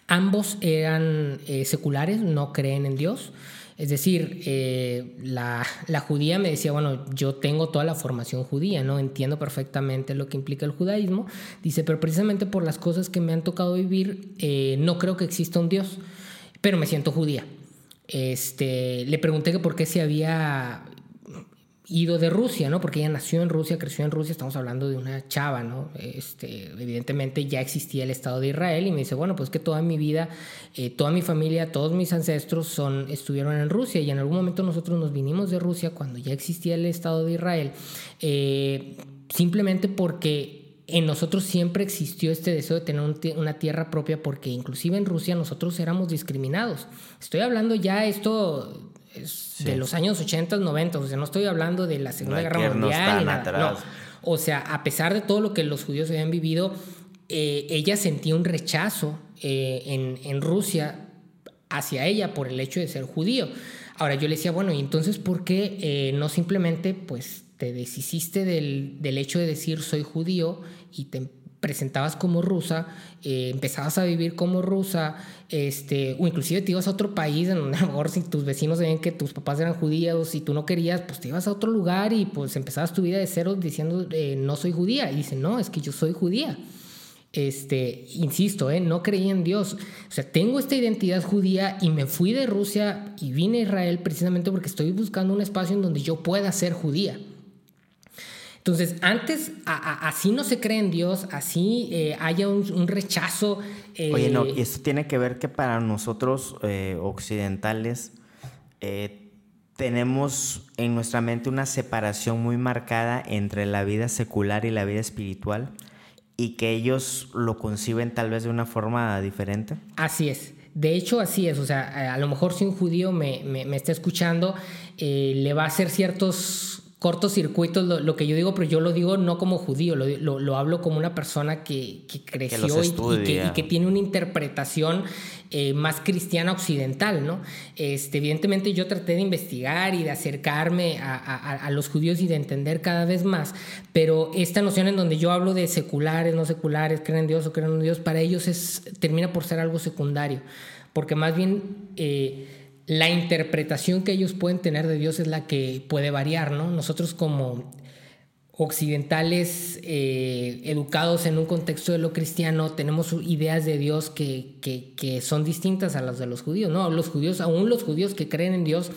Ambos eran eh, seculares, no creen en Dios. Es decir, eh, la, judía me decía, bueno, yo tengo toda la formación judía, ¿no? Entiendo perfectamente lo que implica el judaísmo. Dice, pero precisamente por las cosas que me han tocado vivir, eh, no creo que exista un Dios, pero me siento judía. Este, le pregunté que por qué se había ido de Rusia, ¿no? Porque ella nació en Rusia, creció en Rusia, estamos hablando de una chava, ¿no? Este, evidentemente ya existía el Estado de Israel y me dice, bueno, pues que toda mi vida, eh, toda mi familia, todos mis ancestros son, estuvieron en Rusia y en algún momento nosotros nos vinimos de Rusia cuando ya existía el Estado de Israel, eh, simplemente porque en nosotros siempre existió este deseo de tener una tierra propia porque inclusive en Rusia nosotros éramos discriminados. Estoy hablando ya esto de los años 80, 90, o sea, no estoy hablando de la Segunda Guerra Mundial. No. O sea, a pesar de todo lo que los judíos habían vivido, eh, ella sentía un rechazo eh, en, en, Rusia hacia ella por el hecho de ser judío. Ahora yo le decía, bueno, ¿y entonces por qué eh, no simplemente pues te deshiciste del, del hecho de decir soy judío y te presentabas como rusa, eh, empezabas a vivir como rusa, este, o inclusive te ibas a otro país en donde a mejor si tus vecinos ven que tus papás eran judíos y tú no querías, pues te ibas a otro lugar y pues empezabas tu vida de cero diciendo eh, no soy judía. Y dice, no, es que yo soy judía. Este, insisto, eh, no creí en Dios. O sea, tengo esta identidad judía y me fui de Rusia y vine a Israel precisamente porque estoy buscando un espacio en donde yo pueda ser judía. Entonces, antes así no se cree en Dios, así eh, haya un, rechazo. Eh, Oye, no, y esto tiene que ver que para nosotros eh, occidentales tenemos en nuestra mente una separación muy marcada entre la vida secular y la vida espiritual y que ellos lo conciben tal vez de una forma diferente. Así es. De hecho, así es. O sea, a lo mejor si un judío me, me está escuchando, le va a hacer ciertos cortocircuitos lo, lo, que yo digo, pero yo lo digo no como judío, lo, lo, hablo como una persona que, que creció y, que, y, que, tiene una interpretación eh, más cristiana occidental, ¿no? Este, evidentemente yo traté de investigar y de acercarme a, a, a, los judíos y de entender cada vez más, pero esta noción en donde yo hablo de seculares, no seculares, creen en Dios o creen en Dios, para ellos es, termina por ser algo secundario, porque más bien... Eh, la interpretación que ellos pueden tener de Dios es la que puede variar, ¿no? Nosotros como occidentales eh, educados en un contexto de lo cristiano tenemos ideas de Dios que, que, son distintas a las de los judíos, ¿no? Los judíos, aún los judíos que creen en Dios,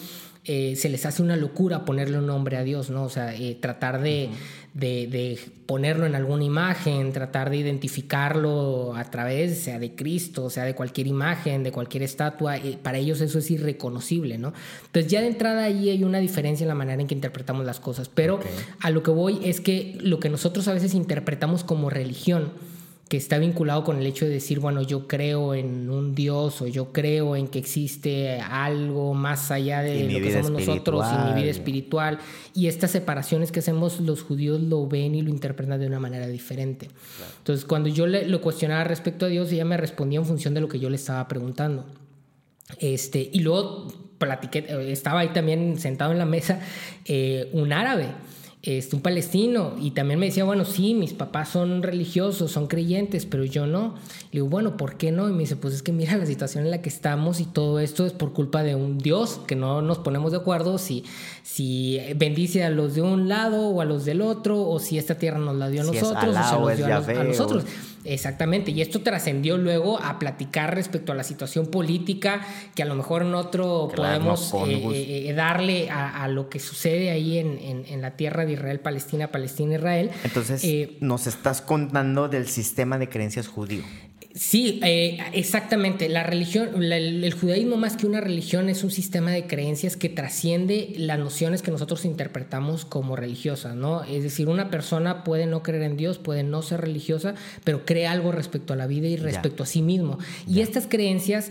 eh, se les hace una locura ponerle un nombre a Dios, ¿no? O sea, eh, tratar de, de, ponerlo en alguna imagen, tratar de identificarlo a través, sea de Cristo, sea de cualquier imagen, de cualquier estatua, para ellos eso es irreconocible, ¿no? Entonces ya de entrada ahí hay una diferencia en la manera en que interpretamos las cosas, pero a lo que voy es que lo que nosotros a veces interpretamos como religión, que está vinculado con el hecho de decir, bueno, yo creo en un Dios o yo creo en que existe algo más allá de lo que somos nosotros y mi vida espiritual. Y estas separaciones que hacemos los judíos lo ven y lo interpretan de una manera diferente. Entonces, cuando yo le, lo cuestionaba respecto a Dios, ella me respondía en función de lo que yo le estaba preguntando. Este, y luego platiqué, estaba ahí también sentado en la mesa eh, un árabe este, un palestino, y también me decía, bueno, sí, mis papás son religiosos, son creyentes, pero yo no. Le digo, bueno, ¿por qué no? Y me dice, pues es que mira la situación en la que estamos y todo esto es por culpa de un Dios, que no nos ponemos de acuerdo si, si bendice a los de un lado o a los del otro, o si esta tierra nos la dio a nosotros, o se dio a, nosotros. Exactamente, y esto trascendió luego a platicar respecto a la situación política, que a lo mejor en otro podemos eh, eh, darle a, lo que sucede ahí en, en, en la tierra de Israel-Palestina, Palestina-Israel. Entonces, Eh, nos estás contando del sistema de creencias judío. Sí, eh, exactamente. La religión, la- el, el judaísmo más que una religión es un sistema de creencias que trasciende las nociones que nosotros interpretamos como religiosas, ¿no? Es decir, una persona puede no creer en Dios, puede no ser religiosa, pero cree algo respecto a la vida y respecto a sí mismo. Y estas creencias,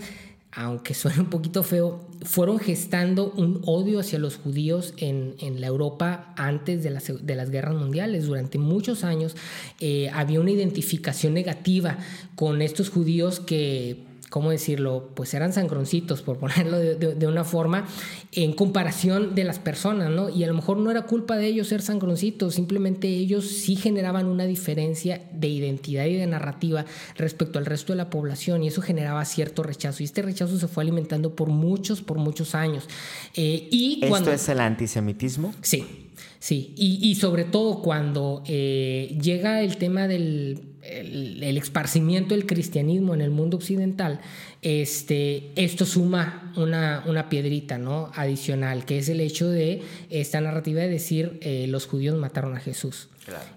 aunque suene un poquito feo, fueron gestando un odio hacia los judíos en, en la Europa antes de las, de las guerras mundiales. Durante muchos años eh, había una identificación negativa con estos judíos que ¿cómo decirlo? Pues eran sangroncitos, por ponerlo de, de- de una forma, en comparación de las personas, ¿no? Y a lo mejor no era culpa de ellos ser sangroncitos, simplemente ellos sí generaban una diferencia de identidad y de narrativa respecto al resto de la población y eso generaba cierto rechazo. Y este rechazo se fue alimentando por muchos, por muchos años. Eh, y ¿Esto cuando... es el antisemitismo? Sí, sí. Y, y sobre todo cuando eh, llega el tema del el, el esparcimiento del cristianismo en el mundo occidental, este, esto suma una, una piedrita ¿no? adicional, que es el hecho de esta narrativa de decir eh, los judíos mataron a Jesús.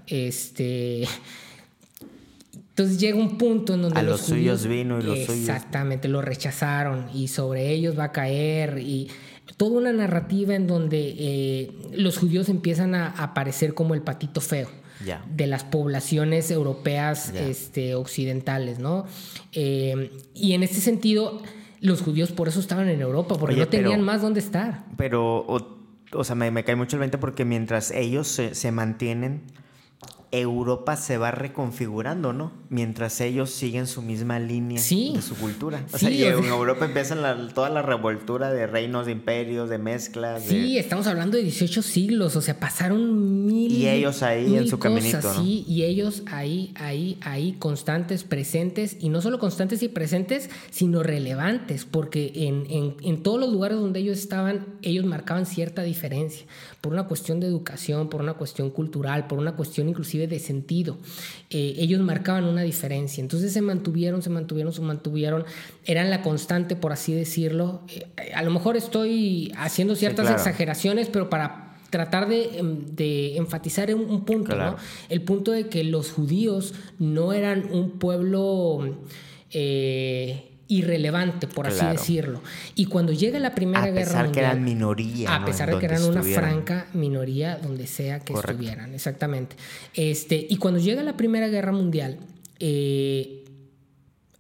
Este. Entonces llega un punto en donde A los judíos- suyos vino y los suyos- Exactamente, lo rechazaron y sobre ellos va a caer y toda una narrativa en donde eh, los judíos empiezan a aparecer como el patito feo. De las poblaciones europeas este, occidentales, ¿no? Eh, y en este sentido, los judíos por eso estaban en Europa, porque Oye, no tenían pero- más dónde estar. Pero, o, o sea, me, me cae mucho el 20 porque mientras ellos se, se mantienen, Europa se va reconfigurando, ¿no? Mientras ellos siguen su misma línea Sí. de su cultura. O Sí, sea, y en Europa empieza la- toda la revoltura de reinos, de imperios, de mezclas. de- Sí, estamos hablando de 18 siglos, o sea, pasaron mil. Y ellos ahí en su caminito, ¿no? Sí, y ellos ahí, ahí, ahí, constantes, presentes, y no solo constantes y presentes, sino relevantes, porque en, en- en todos los lugares donde ellos estaban, ellos marcaban cierta diferencia, por una cuestión de educación, por una cuestión cultural, por una cuestión inclusive de sentido. Eh, ellos marcaban una diferencia, entonces se mantuvieron, se mantuvieron, se mantuvieron, eran la constante, por así decirlo. Eh, a lo mejor estoy haciendo ciertas claro. exageraciones, pero para tratar de, em, de enfatizar un, un punto, Claro. ¿no? El punto de que los judíos no eran un pueblo eh, irrelevante, por así Claro. decirlo. Y cuando llega la Primera A Guerra pesar que Mundial, eran minoría, a ¿no? pesar de que eran una franca minoría donde sea que Correcto. estuvieran, exactamente. Este, y cuando llega la Primera Guerra Mundial, eh,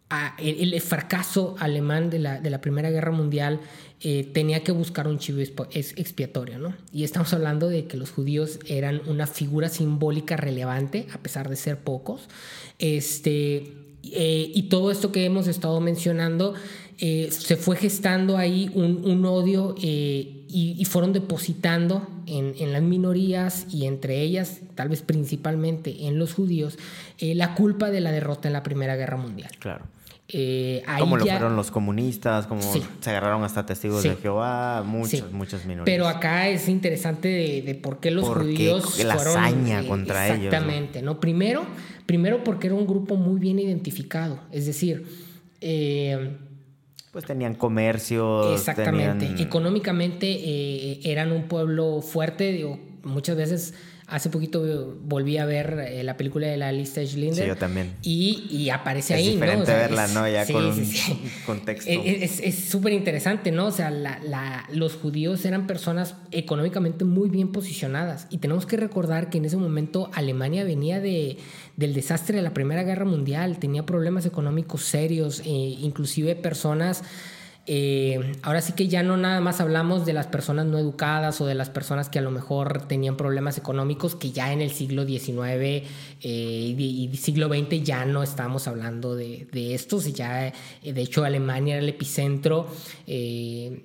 a- el, el fracaso alemán de la, de la Primera Guerra Mundial eh, tenía que buscar un chivo expiatorio, ¿no? Y estamos hablando de que los judíos eran una figura simbólica relevante, a pesar de ser pocos. Este, eh, y todo esto que hemos estado mencionando, eh, se fue gestando ahí un, odio eh, y, y fueron depositando en, en las minorías y entre ellas, tal vez principalmente en los judíos, eh, la culpa de la derrota en la Primera Guerra Mundial. Claro. Eh, ahí Como lo ya- fueron los comunistas, como Sí. se agarraron hasta testigos Sí. de Jehová, muchas, Sí. muchas minorías. Pero acá es interesante de, de por qué los ¿Por qué judíos la fueron hazaña contra ellos, no? Exactamente, ¿no? Primero, primero porque era un grupo muy bien identificado, es decir, eh, Pues tenían comercios. exactamente, tenían- económicamente eh, eran un pueblo fuerte, digo, muchas veces Hace poquito volví a ver eh, la película de la lista Schindler. Sí, yo también. Y, y aparece Es ahí, ¿no? diferente verla, es- ¿no? Ya sí, con un sí, contexto. Es- súper interesante, ¿no? O sea, la- la- los judíos eran personas económicamente muy bien posicionadas. Y tenemos que recordar que en ese momento Alemania venía de, del desastre de la Primera Guerra Mundial, tenía problemas económicos serios, eh, inclusive personas... eh, ahora sí que ya no nada más hablamos de las personas no educadas o de las personas que a lo mejor tenían problemas económicos, que ya en el siglo XIX eh, y, y siglo XX ya no estamos hablando de, de estos. y Ya, eh, de hecho, Alemania era el epicentro. eh,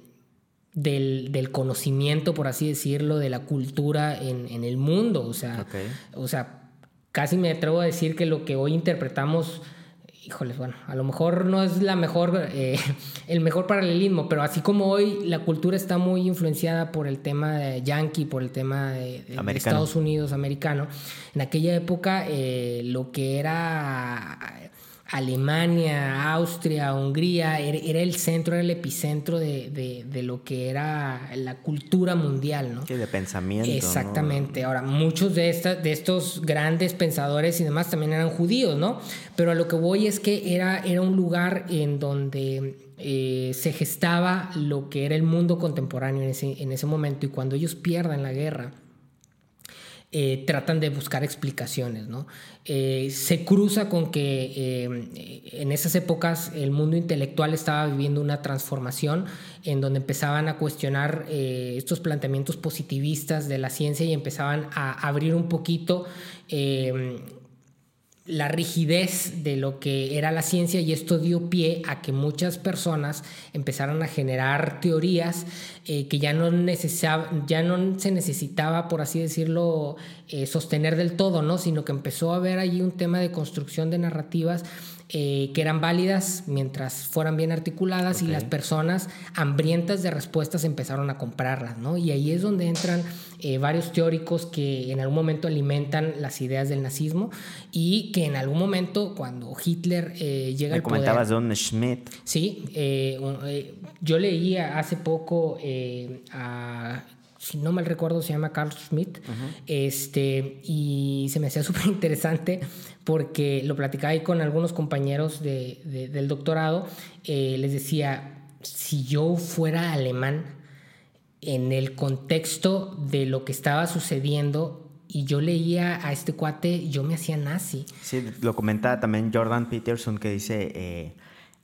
del, del conocimiento, por así decirlo, de la cultura en, en el mundo. O sea, o sea, casi me atrevo a decir que lo que hoy interpretamos, híjoles, bueno, a lo mejor no es la mejor, eh, el mejor paralelismo, pero así como hoy la cultura está muy influenciada por el tema de yankee, por el tema de. Estados Unidos americano, en aquella época eh, lo que era Alemania, Austria, Hungría, era, el centro, era el epicentro de, lo que era la cultura mundial, ¿no? Que de pensamiento. Exactamente. Ahora, muchos de, de estos grandes pensadores y demás también eran judíos, ¿no? Pero a lo que voy es que era, era un lugar en donde eh, se gestaba lo que era el mundo contemporáneo en ese, en ese momento y cuando ellos pierdan la guerra, eh, tratan de buscar explicaciones. ¿no? Eh, se cruza con que eh, en esas épocas el mundo intelectual estaba viviendo una transformación en donde empezaban a cuestionar estos planteamientos positivistas de la ciencia y empezaban a abrir un poquito la rigidez de lo que era la ciencia y esto dio pie a que muchas personas empezaran a generar teorías eh, que ya no, ya no se necesitaba, por así decirlo, eh, sostener del todo, ¿no? sino que empezó a haber allí un tema de construcción de narrativas eh, que eran válidas mientras fueran bien articuladas y las personas hambrientas de respuestas empezaron a comprarlas, ¿no? Y ahí es donde entran eh, varios teóricos que en algún momento alimentan las ideas del nazismo y que en algún momento cuando Hitler eh, llega al poder... comentabas Don Schmidt. Sí, yo leía hace poco a si no mal recuerdo, se llama Carl Schmidt, este, y se me hacía súper interesante porque lo platicaba ahí con algunos compañeros de, del doctorado, eh, les decía, si yo fuera alemán, en el contexto de lo que estaba sucediendo, y yo leía a este cuate, yo me hacía nazi. Sí, lo comentaba también Jordan Peterson que dice, eh,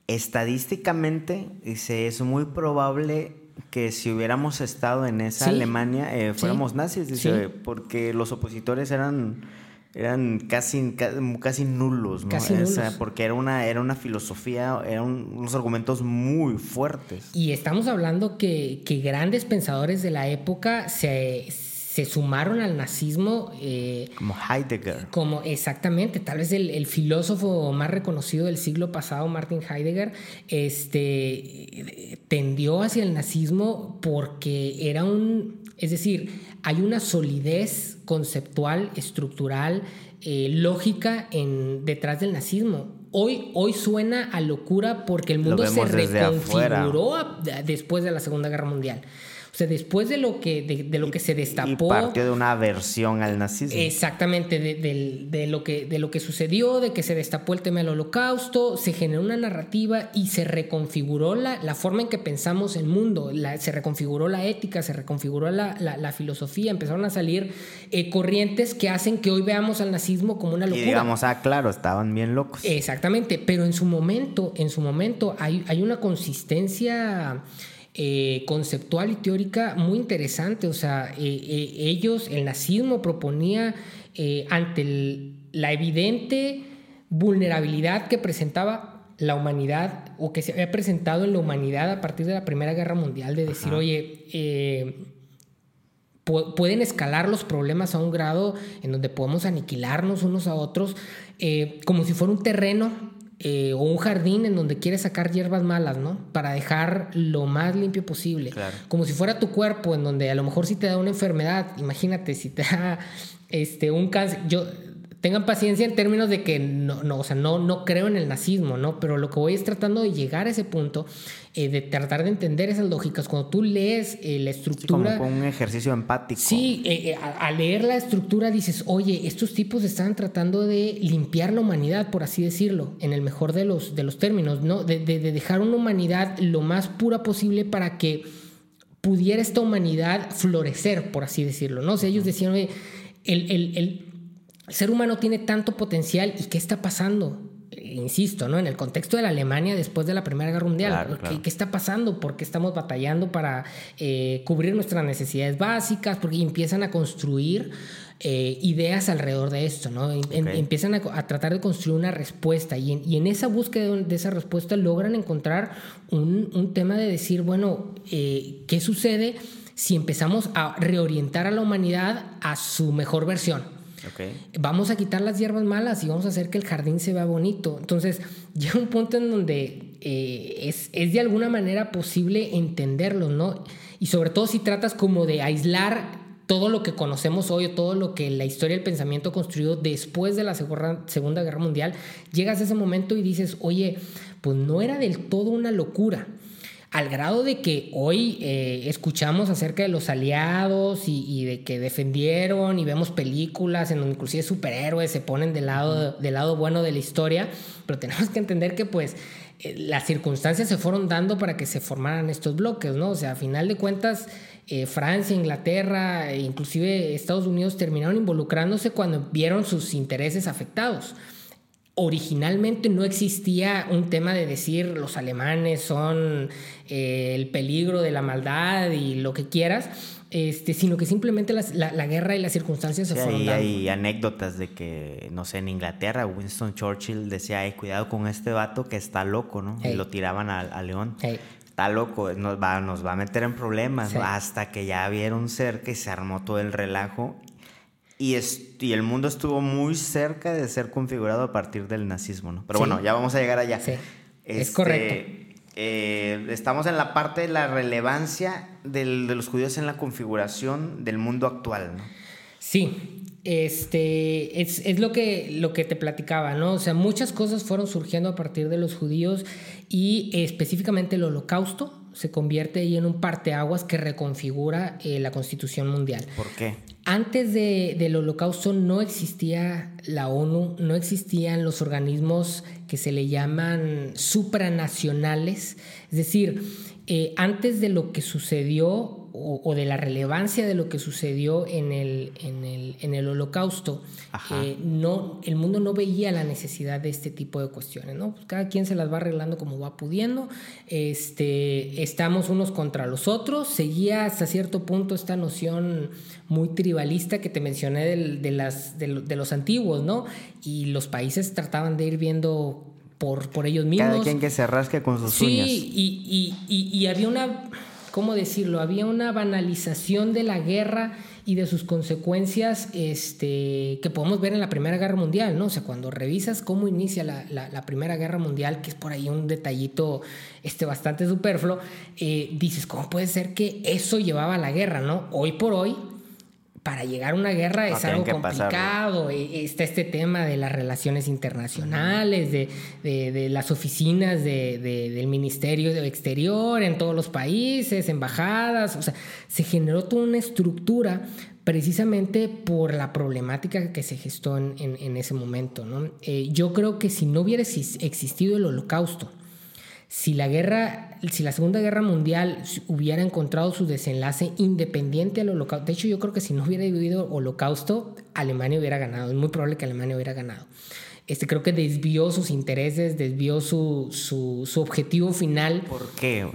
estadísticamente, dice, es muy probable que si hubiéramos estado en esa Alemania eh, fuéramos nazis, dice, porque los opositores eran eran casi, casi nulos, ¿no? porque era una, era una filosofía, eran unos argumentos muy fuertes. Y estamos hablando que, que grandes pensadores de la época se, se sumaron al nazismo. Eh, como Heidegger. Como exactamente, tal vez el, filósofo más reconocido del siglo pasado, Martin Heidegger, este, tendió hacia el nazismo porque era un, es decir, hay una solidez conceptual, estructural, eh, lógica en, detrás del nazismo. Hoy, hoy suena a locura porque el mundo se reconfiguró después de la Segunda Guerra Mundial sea, después de lo que, de, lo que se destapó. Y partió de una aversión al nazismo. Exactamente, de, lo que, de lo que sucedió, de que se destapó el tema del holocausto, se generó una narrativa y se reconfiguró la, la forma en que pensamos el mundo, se reconfiguró la ética, se reconfiguró la, la, filosofía, empezaron a salir eh, corrientes que hacen que hoy veamos al nazismo como una locura. Y digamos, ah, claro, estaban bien locos. Exactamente, pero en su momento, en su momento hay, hay una consistencia eh, conceptual y teórica muy interesante. O sea, eh, eh, ellos, el nazismo proponía ante la evidente vulnerabilidad que presentaba la humanidad o que se había presentado en la humanidad a partir de la Primera Guerra Mundial, de decir, oye, pueden escalar los problemas a un grado en donde podemos aniquilarnos unos a otros, como si fuera un terreno eh, o un jardín en donde quieres sacar hierbas malas, ¿no? Para dejar lo más limpio posible. Como si fuera tu cuerpo, en donde a lo mejor si te da una enfermedad, imagínate, si te da este, un cáncer. Yo, tengan paciencia en términos de que no, no, o sea, no, no creo en el nazismo, ¿no? Pero lo que voy es tratando de llegar a ese punto, eh, de tratar de entender esas lógicas. Cuando tú lees eh, la estructura... como un ejercicio empático. Sí, eh, a, leer la estructura dices, oye, estos tipos están tratando de limpiar la humanidad, por así decirlo, en el mejor de los, de los términos, ¿no? De, de, dejar una humanidad lo más pura posible para que pudiera esta humanidad florecer, por así decirlo, ¿no? O sea, ellos decían, oye, el, el, el el ser humano tiene tanto potencial y ¿qué está pasando? Insisto, ¿no? En el contexto de la Alemania después de la Primera Guerra Mundial. ¿Qué, está pasando? ¿Por qué estamos batallando para eh, cubrir nuestras necesidades básicas? Porque empiezan a construir eh, ideas alrededor de esto, ¿no? Em, empiezan a, tratar de construir una respuesta y en, esa búsqueda de, esa respuesta logran encontrar un, tema de decir, bueno, eh, ¿qué sucede si empezamos a reorientar a la humanidad a su mejor versión? Vamos a quitar las hierbas malas y vamos a hacer que el jardín se vea bonito. Entonces, llega un punto en donde eh, es, es, de alguna manera posible entenderlo, ¿no? Y sobre todo si tratas como de aislar todo lo que conocemos hoy, o todo lo que la historia del pensamiento construyó después de la Segunda Guerra Mundial, llegas a ese momento y dices, oye, pues no era del todo una locura al grado de que hoy eh, escuchamos acerca de los aliados y, de que defendieron y vemos películas en donde inclusive superhéroes se ponen del lado, del lado bueno de la historia, pero tenemos que entender que pues eh, las circunstancias se fueron dando para que se formaran estos bloques, ¿no? O sea, a final de cuentas, eh, Francia, Inglaterra, e inclusive Estados Unidos terminaron involucrándose cuando vieron sus intereses afectados originalmente no existía un tema de decir los alemanes son eh, el peligro de la maldad y lo que quieras, este, sino que simplemente la, guerra y las circunstancias se fueron dando. Hay anécdotas de que, no sé, en Inglaterra Winston Churchill decía, Ay, cuidado con este vato que está loco, ¿no? Y lo tiraban a, León. Está loco, nos va, nos va a meter en problemas, hasta que ya vieron cerca y se armó todo el relajo y, y, el mundo estuvo muy cerca de ser configurado a partir del nazismo, ¿no? Pero bueno, ya vamos a llegar allá. Sí, es este, correcto. Eh, estamos en la parte de la relevancia de los judíos en la configuración del mundo actual, ¿no? Sí, este, es, es, lo, que, lo que te platicaba, ¿no? O sea, muchas cosas fueron surgiendo a partir de los judíos y específicamente el holocausto se convierte ahí en un parteaguas que reconfigura eh, la constitución mundial. ¿Por qué? Antes del holocausto no existía la ONU, no existían los organismos que se le llaman supranacionales, es decir, eh, antes de lo que sucedió o, de la relevancia de lo que sucedió en el, en el, holocausto, eh, no, el mundo no veía la necesidad de este tipo de cuestiones. ¿no? Pues cada quien se las va arreglando como va pudiendo. Este, estamos unos contra los otros. Seguía hasta cierto punto esta noción muy tribalista que te mencioné de, las, de, los antiguos, ¿no? Y los países trataban de ir viendo por, por ellos mismos. Cada quien que se rasque con sus uñas. Sí, y, y, y había una ¿cómo decirlo? Había una banalización de la guerra y de sus consecuencias este, que podemos ver en la Primera Guerra Mundial, ¿no? O sea, cuando revisas cómo inicia la, Primera Guerra Mundial, que es por ahí un detallito este, bastante superfluo, eh, dices, ¿cómo puede ser que eso llevaba a la guerra, ¿no? Hoy por hoy, para llegar a una guerra es algo complicado. E, está este tema de las relaciones internacionales, de, las oficinas del Ministerio de Exterior en todos los países, embajadas. O sea, se generó toda una estructura precisamente por la problemática que se gestó en, ese momento. ¿no? Eh, yo creo que si no hubiera existido el holocausto, si la guerra, si la Segunda Guerra Mundial hubiera encontrado su desenlace independiente al holocausto, de hecho yo creo que si no hubiera habido holocausto, Alemania hubiera ganado, es muy probable que Alemania hubiera ganado. Este, creo que desvió sus intereses, desvió su, su, objetivo final. ¿Por qué?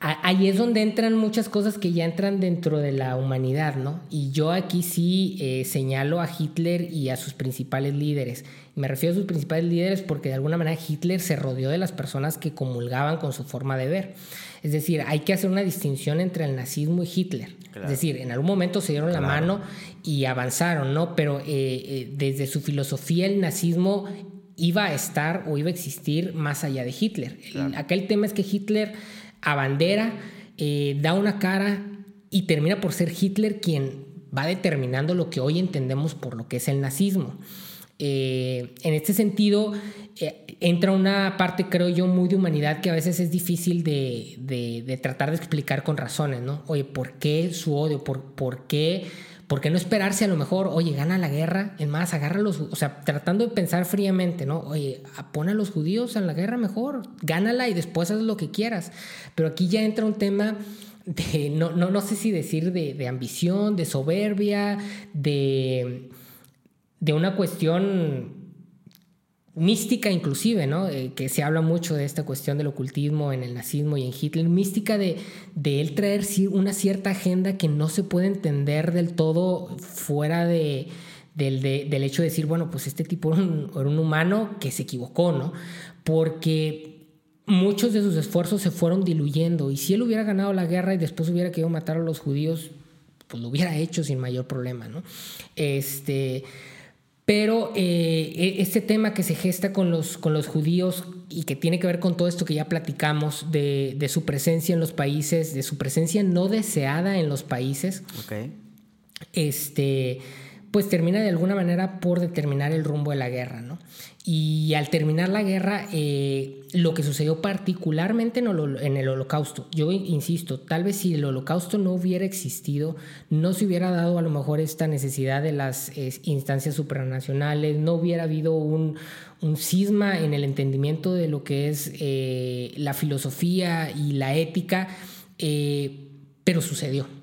Ahí es donde entran muchas cosas que ya entran dentro de la humanidad, ¿no? Y yo aquí sí eh, señalo a Hitler y a sus principales líderes. Me refiero a sus principales líderes porque de alguna manera Hitler se rodeó de las personas que comulgaban con su forma de ver. Es decir, hay que hacer una distinción entre el nazismo y Hitler. Es decir, en algún momento se dieron la mano y avanzaron, ¿no? Pero eh, eh, desde su filosofía el nazismo iba a estar o iba a existir más allá de Hitler. aquel tema es que Hitler abandera, eh, da una cara y termina por ser Hitler quien va determinando lo que hoy entendemos por lo que es el nazismo. Eh, en este sentido, eh, entra una parte, creo yo, muy de humanidad que a veces es difícil de, tratar de explicar con razones, ¿no? Oye, ¿por qué su odio? ¿Por, por qué? ¿Por qué no esperarse a lo mejor, oye, gana la guerra? Es más, agarra los, o sea, tratando de pensar fríamente, ¿no? Oye, pon a los judíos en la guerra mejor, gánala y después haz lo que quieras. Pero aquí ya entra un tema de, no, no, no sé si decir de, ambición, de soberbia, de, de una cuestión mística inclusive, ¿no? Eh, que se habla mucho de esta cuestión del ocultismo en el nazismo y en Hitler, mística de, de él traer una cierta agenda que no se puede entender del todo fuera de, del, hecho de decir, bueno, pues este tipo era un, humano que se equivocó, ¿no? Porque muchos de sus esfuerzos se fueron diluyendo y si él hubiera ganado la guerra y después hubiera querido matar a los judíos, pues lo hubiera hecho sin mayor problema, ¿no? Este pero eh, e, este tema que se gesta con los, con los judíos y que tiene que ver con todo esto que ya platicamos de, su presencia en los países, de su presencia no deseada en los países, este, pues termina de alguna manera por determinar el rumbo de la guerra, ¿no? Y al terminar la guerra, eh, lo que sucedió particularmente en, el holocausto, yo insisto, tal vez si el holocausto no hubiera existido, no se hubiera dado a lo mejor esta necesidad de las instancias supranacionales, no hubiera habido un, un, cisma en el entendimiento de lo que es eh, la filosofía y la ética, eh, pero sucedió.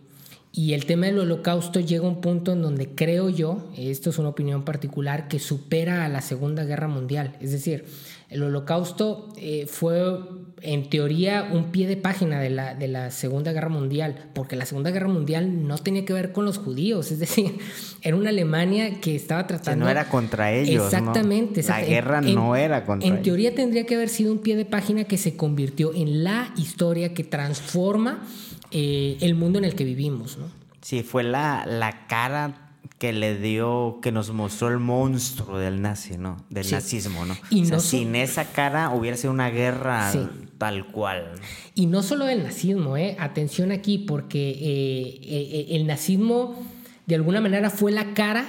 Y el tema del holocausto llega a un punto en donde creo yo, esto es una opinión particular, que supera a la Segunda Guerra Mundial. Es decir, el holocausto eh, fue en teoría un pie de página de la, de la Segunda Guerra Mundial, porque la Segunda Guerra Mundial no tenía que ver con los judíos, es decir, era una Alemania que estaba tratando... Que no era contra ellos. Exactamente. La guerra no era contra en ellos. En teoría tendría que haber sido un pie de página que se convirtió en la historia que transforma eh, el mundo en el que vivimos, ¿no? Sí, fue la, la cara que le dio, que nos mostró el monstruo del nazi, ¿no? Del nazismo, ¿no? Y sin esa cara hubiera sido una guerra tal cual. Y no solo del nazismo, ¿eh? Atención aquí, porque eh, eh, el nazismo de alguna manera fue la cara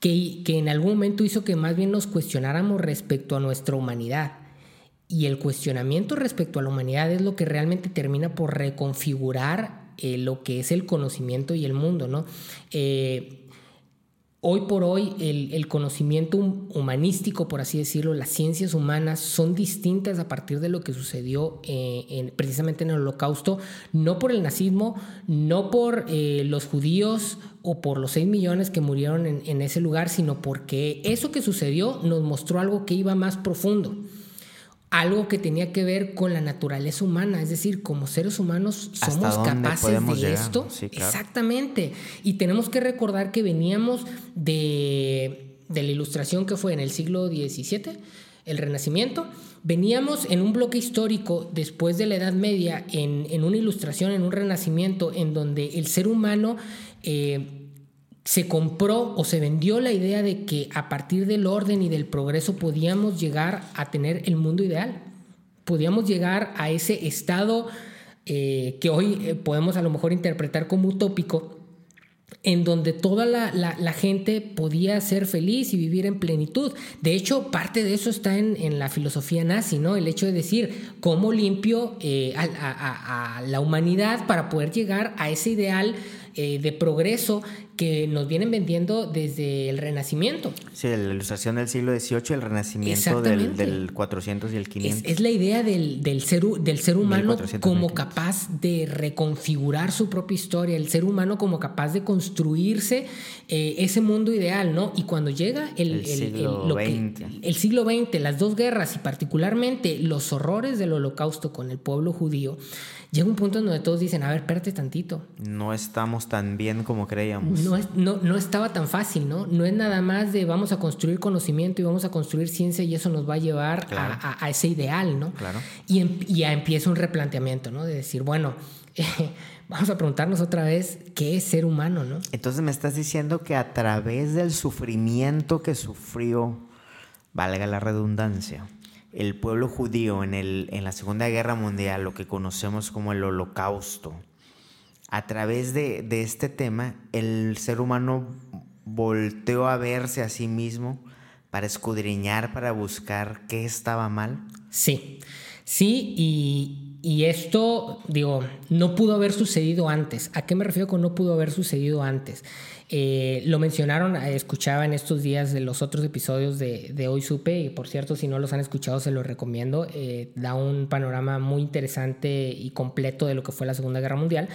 que, que en algún momento hizo que más bien nos cuestionáramos respecto a nuestra humanidad. Y el cuestionamiento respecto a la humanidad es lo que realmente termina por reconfigurar eh, lo que es el conocimiento y el mundo, ¿no? Eh, hoy por hoy el, conocimiento humanístico, por así decirlo, las ciencias humanas son distintas a partir de lo que sucedió eh, precisamente en el holocausto, no por el nazismo, no por los judíos o por los 6 millones que murieron en ese lugar, sino porque eso que sucedió nos mostró algo que iba más profundo algo que tenía que ver con la naturaleza humana, es decir, como seres humanos somos capaces de esto. Exactamente. Y tenemos que recordar que veníamos de, la ilustración que fue en el siglo XVII, el Renacimiento. Veníamos en un bloque histórico después de la Edad Media, en, una ilustración, en un renacimiento, en donde el ser humano eh, se compró o se vendió la idea de que a partir del orden y del progreso podíamos llegar a tener el mundo ideal. Podíamos llegar a ese estado eh, que hoy eh, podemos a lo mejor interpretar como utópico, en donde toda la, gente podía ser feliz y vivir en plenitud. De hecho, parte de eso está en, la filosofía nazi, ¿no? El hecho de decir cómo limpio eh, a, la humanidad para poder llegar a ese ideal de progreso que nos vienen vendiendo desde el Renacimiento. Sí, la ilustración del siglo XVIII, el Renacimiento del, del, 400 y el 500. Es, la idea del, del, ser, del ser humano como capaz de reconfigurar su propia historia, el ser humano como capaz de construirse eh, ese mundo ideal, ¿no? Y cuando llega el, el siglo, XX. el siglo XX, las dos guerras y particularmente los horrores del holocausto con el pueblo judío, llega un punto en donde todos dicen, a ver, espérate tantito. No estamos tan bien como creíamos. No, no, no estaba tan fácil, ¿no? No es nada más de vamos a construir conocimiento y vamos a construir ciencia y eso nos va a llevar a, ese ideal, ¿no? Claro. Y, em, y ya empieza un replanteamiento, ¿no? De decir, bueno, vamos a preguntarnos otra vez qué es ser humano, ¿no? Entonces me estás diciendo que a través del sufrimiento que sufrió, valga la redundancia, el pueblo judío en, el, en la Segunda Guerra Mundial, lo que conocemos como el holocausto, a través de, de este tema, el ser humano volteó a verse a sí mismo para escudriñar, para buscar qué estaba mal. Sí, sí, y, y, esto, digo, no pudo haber sucedido antes. ¿A qué me refiero con no pudo haber sucedido antes? Eh, lo mencionaron, eh, escuchaba en estos días de los otros episodios de, Hoy Supe, y por cierto, si no los han escuchado, se los recomiendo. Eh, da un panorama muy interesante y completo de lo que fue la Segunda Guerra Mundial.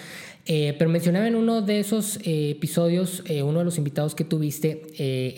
pero mencionaba en uno de esos episodios, uno de los invitados que tuviste,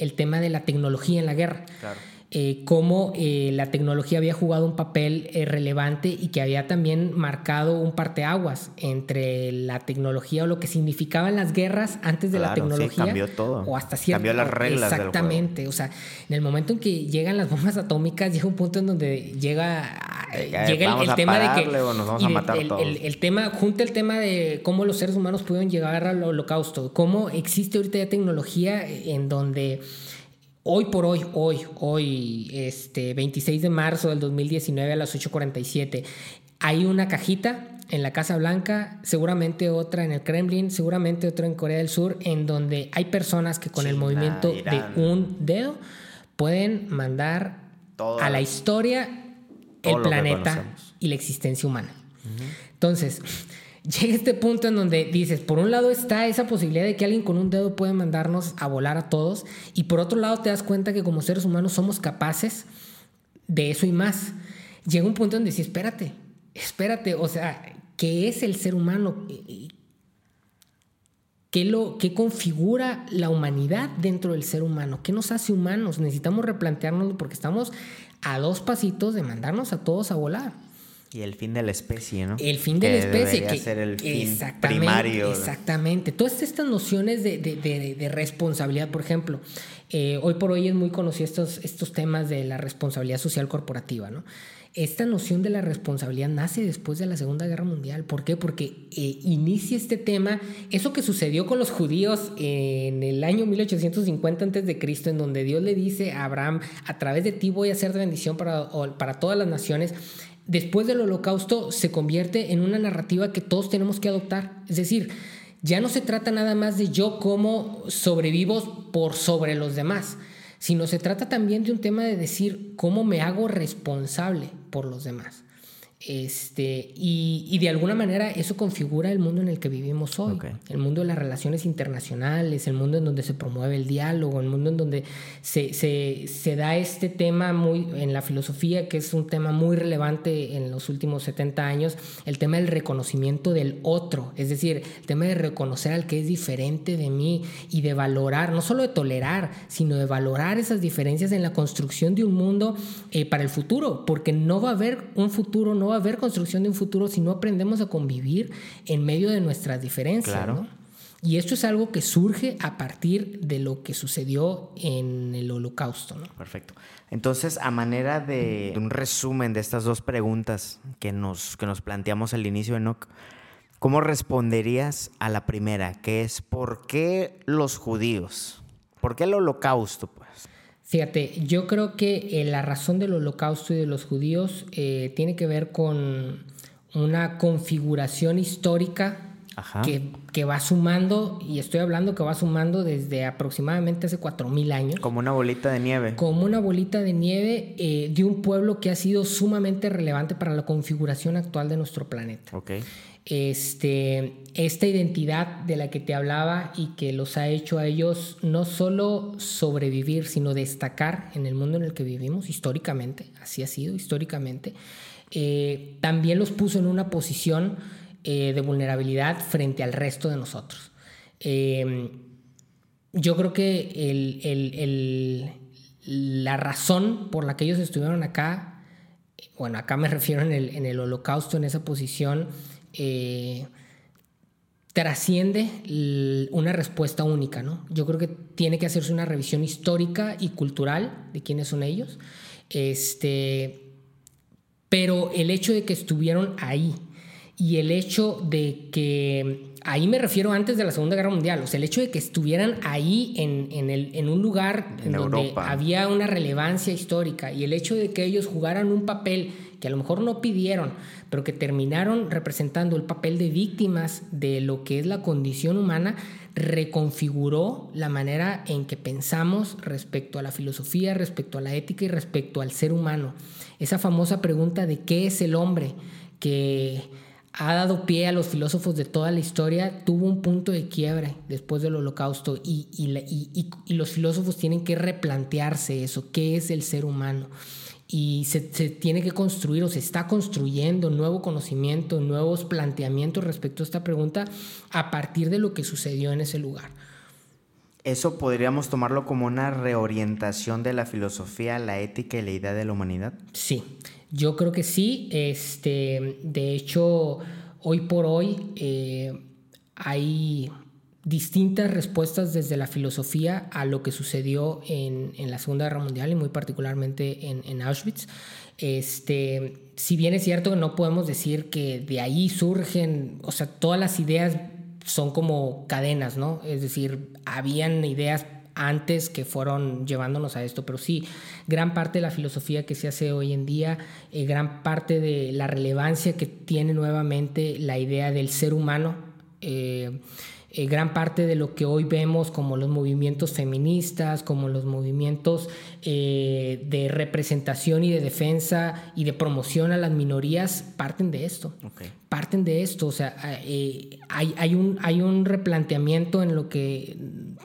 el tema de la tecnología en la guerra. Claro eh, cómo eh, la tecnología había jugado un papel eh, relevante y que había también marcado un parteaguas entre la tecnología o lo que significaban las guerras antes de la tecnología. cambió todo. O hasta cierto Cambió las reglas. Exactamente. O sea, en el momento en que llegan las bombas atómicas, llega un punto en donde llega, llega el, tema de que. el, el, tema, junta el tema de cómo los seres humanos pudieron llegar al holocausto, cómo existe ahorita ya tecnología en donde Hoy por hoy, hoy, hoy, este 26 de marzo del 2019 a las 8.47, hay una cajita en la Casa Blanca, seguramente otra en el Kremlin, seguramente otra en Corea del Sur, en donde hay personas que con el movimiento Irán. de un dedo pueden mandar Todo. a la historia el planeta y la existencia humana. Entonces, llega este punto en donde dices, por un lado está esa posibilidad de que alguien con un dedo puede mandarnos a volar a todos, y por otro lado te das cuenta que como seres humanos somos capaces de eso y más. Llega un punto donde dices, espérate, espérate, o sea, ¿qué es el ser humano? ¿Qué, lo, ¿Qué configura la humanidad dentro del ser humano? ¿Qué nos hace humanos? Necesitamos replantearnos porque estamos a dos pasitos de mandarnos a todos a volar. Y el fin de la especie, ¿no? El fin de Que la especie. Que, ser el fin exactamente, primario. Exactamente. Todas estas nociones de, de- de- de responsabilidad, por ejemplo, eh, hoy por hoy es muy conocido estos, estos temas de la responsabilidad social corporativa, ¿no? Esta noción de la responsabilidad nace después de la Segunda Guerra Mundial. ¿Por qué? Porque eh, inicia este tema, eso que sucedió con los judíos en el año 1850 antes de Cristo, en donde Dios le dice a Abraham, a través de ti voy a hacer de bendición para, para todas las naciones. Después del holocausto se convierte en una narrativa que todos tenemos que adoptar. Es decir, ya no se trata nada más de yo como sobrevivo por sobre los demás, sino se trata también de un tema de decir cómo me hago responsable por los demás. Este, y, y de alguna manera eso configura el mundo en el que vivimos hoy. Ok. El mundo de las relaciones internacionales, el mundo en donde se promueve el diálogo, el mundo en donde se, se- se da este tema muy en la filosofía, que es un tema muy relevante en los últimos 70 años, el tema del reconocimiento del otro, es decir, el tema de reconocer al que es diferente de mí y de valorar, no solo de tolerar, sino de valorar esas diferencias en la construcción de un mundo eh, para el futuro, porque no va a haber un futuro, no va a haber construcción de un futuro si no aprendemos a convivir en medio de nuestras diferencias. Claro. ¿no? Y esto es algo que surge a partir de lo que sucedió en el holocausto. ¿no? Perfecto. Entonces, a manera de un resumen de estas dos preguntas que nos, que nos planteamos al inicio, Enoch, ¿cómo responderías a la primera, que es ¿por qué los judíos? ¿Por qué el holocausto? Fíjate, yo creo que eh, la razón del holocausto y de los judíos eh, tiene que ver con una configuración histórica que, que va sumando, y estoy hablando que va sumando desde aproximadamente hace 4.000 años. Como una bolita de nieve. como una bolita de nieve eh, de un pueblo que ha sido sumamente relevante para la configuración actual de nuestro planeta. Ok. Este, esta identidad de la que te hablaba y que los ha hecho a ellos no solo sobrevivir, sino destacar en el mundo en el que vivimos históricamente, así ha sido históricamente, eh, también los puso en una posición eh, de vulnerabilidad frente al resto de nosotros. Eh, yo creo que el- el- el- la razón por la que ellos estuvieron acá, bueno, acá me refiero en el, en el holocausto, en esa posición, eh, trasciende una respuesta única, ¿no? Yo creo que tiene que hacerse una revisión histórica y cultural de quiénes son ellos. Este, pero el hecho de que estuvieron ahí y el hecho de que, ahí me refiero antes de la Segunda Guerra Mundial, o sea, el hecho de que estuvieran ahí en, en el- en un lugar En donde Europa. había una relevancia histórica y el hecho de que ellos jugaran un papel que a lo mejor no pidieron, pero que terminaron representando el papel de víctimas de lo que es la condición humana, reconfiguró la manera en que pensamos respecto a la filosofía, respecto a la ética y respecto al ser humano. Esa famosa pregunta de qué es el hombre que ha dado pie a los filósofos de toda la historia, tuvo un punto de quiebre después del holocausto y, y los filósofos tienen que replantearse eso, qué es el ser humano. Y se, se tiene que construir o se está construyendo nuevo conocimiento, nuevos planteamientos respecto a esta pregunta a partir de lo que sucedió en ese lugar. ¿Eso podríamos tomarlo como una reorientación de la filosofía, la ética y la idea de la humanidad? Sí, yo creo que sí. Este, de hecho, hoy por hoy eh, hay distintas respuestas desde la filosofía a lo que sucedió en, en la Segunda Guerra Mundial y muy particularmente en, Auschwitz. Este, si bien es cierto que no podemos decir que de ahí surgen, o sea, todas las ideas son como cadenas, ¿no? Es decir, habían ideas antes que fueron llevándonos a esto. Pero sí, gran parte de la filosofía que se hace hoy en día, eh, gran parte de la relevancia que tiene nuevamente la idea del ser humano. Eh, eh, gran parte de lo que hoy vemos como los movimientos feministas, como los movimientos eh, de representación y de defensa y de promoción a las minorías, parten de esto. Parten de esto. O sea, eh, hay, hay, un, hay un replanteamiento en lo que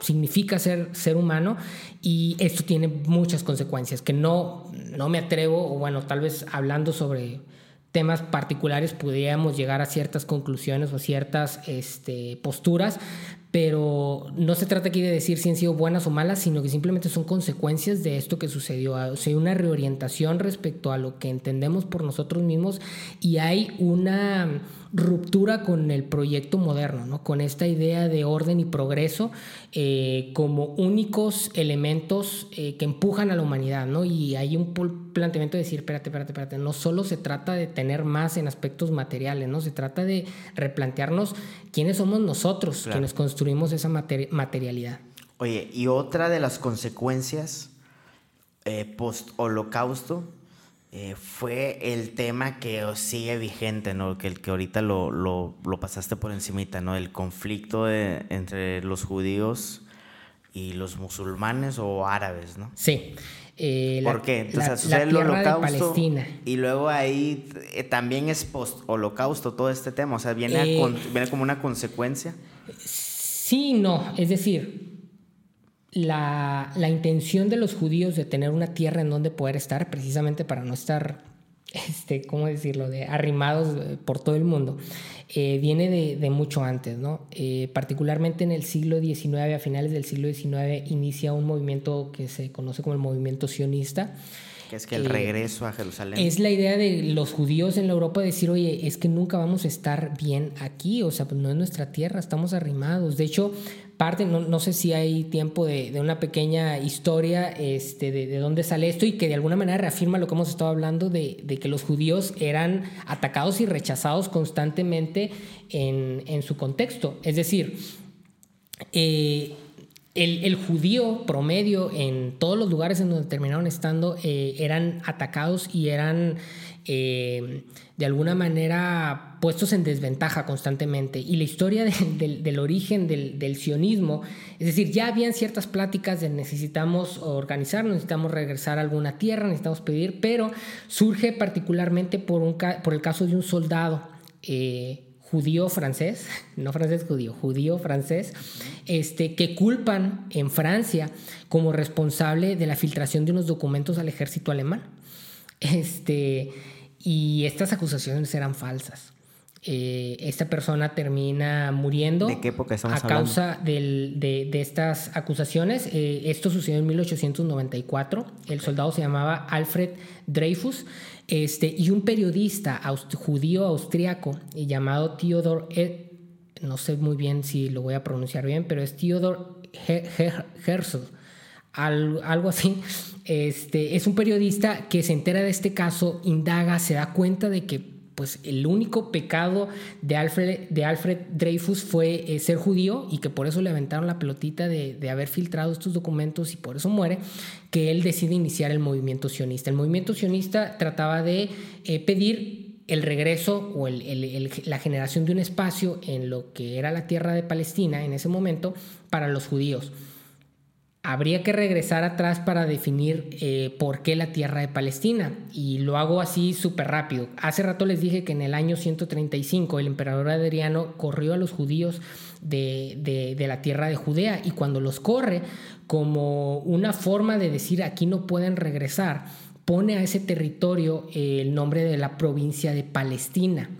significa ser, ser humano y esto tiene muchas consecuencias que no, no me atrevo, o bueno, tal vez hablando sobre temas particulares pudiéramos llegar a ciertas conclusiones o ciertas este, posturas, pero no se trata aquí de decir si han sido buenas o malas, sino que simplemente son consecuencias de esto que sucedió. O sea, hay una reorientación respecto a lo que entendemos por nosotros mismos y hay una ruptura con el proyecto moderno, ¿no? con esta idea de orden y progreso eh, como únicos elementos eh, que empujan a la humanidad. ¿no? Y hay un planteamiento de decir, espérate, espérate, espérate, no solo se trata de tener más en aspectos materiales, ¿no? se trata de replantearnos quiénes somos nosotros quienes construimos esa materialidad. Oye, y otra de las consecuencias eh, post-holocausto eh, fue el tema que sigue vigente, ¿no? Que, el que ahorita lo, lo, lo pasaste por encimita, ¿no? El conflicto entre los judíos y los musulmanes o árabes, ¿no? Sí. Eh, ¿Por qué? Entonces, la, el holocausto. Y luego ahí eh, también es post-holocausto todo este tema. O sea, viene, viene como una consecuencia. Sí, no. Es decir, la, intención de los judíos de tener una tierra en donde poder estar, precisamente para no estar, este, ¿cómo decirlo?, de arrimados eh, por todo el mundo, eh, viene de, mucho antes, ¿no? Eh, particularmente en el siglo XIX, a finales del siglo XIX, inicia un movimiento que se conoce como el movimiento sionista, que es que el regreso a Jerusalén. Es la idea de los judíos en la Europa decir, oye, es que nunca vamos a estar bien aquí, o sea, pues no es nuestra tierra, estamos arrimados. De hecho, parte, no, sé si hay tiempo de, una pequeña historia este, de, dónde sale esto y que de alguna manera reafirma lo que hemos estado hablando de, que los judíos eran atacados y rechazados constantemente en, su contexto. Es decir, eh, el, judío promedio en todos los lugares en donde terminaron estando eh, eran atacados y eran eh, de alguna manera puestos en desventaja constantemente. Y la historia del origen del, sionismo, es decir, ya habían ciertas pláticas de necesitamos organizarnos, necesitamos regresar a alguna tierra, necesitamos pedir, pero surge particularmente por, un, por el caso de un soldado. Eh, judío francés, no francés judío, judío francés, este, que culpan en Francia como responsable de la filtración de unos documentos al ejército alemán. Este, y estas acusaciones eran falsas. Eh, esta persona termina muriendo ¿De qué época a causa de, estas acusaciones. Eh, esto sucedió en 1894. El soldado se llamaba Alfred Dreyfus este, y un periodista judío austriaco llamado Theodor, e, no sé muy bien si lo voy a pronunciar bien, pero es Theodor Herzl, algo así, este, es un periodista que se entera de este caso, indaga, se da cuenta de que pues el único pecado de Alfred, de Alfred Dreyfus fue eh, ser judío y que por eso le aventaron la pelotita de, haber filtrado estos documentos y por eso muere, que él decide iniciar el movimiento sionista. El movimiento sionista trataba de eh, pedir el regreso o la generación de un espacio en lo que era la tierra de Palestina en ese momento para los judíos habría que regresar atrás para definir eh, por qué la tierra de Palestina. Y lo hago así súper rápido. Hace rato les dije que en el año 135 el emperador Adriano corrió a los judíos de, la tierra de Judea y cuando los corre como una forma de decir aquí no pueden regresar, pone a ese territorio el nombre de la provincia de Palestina.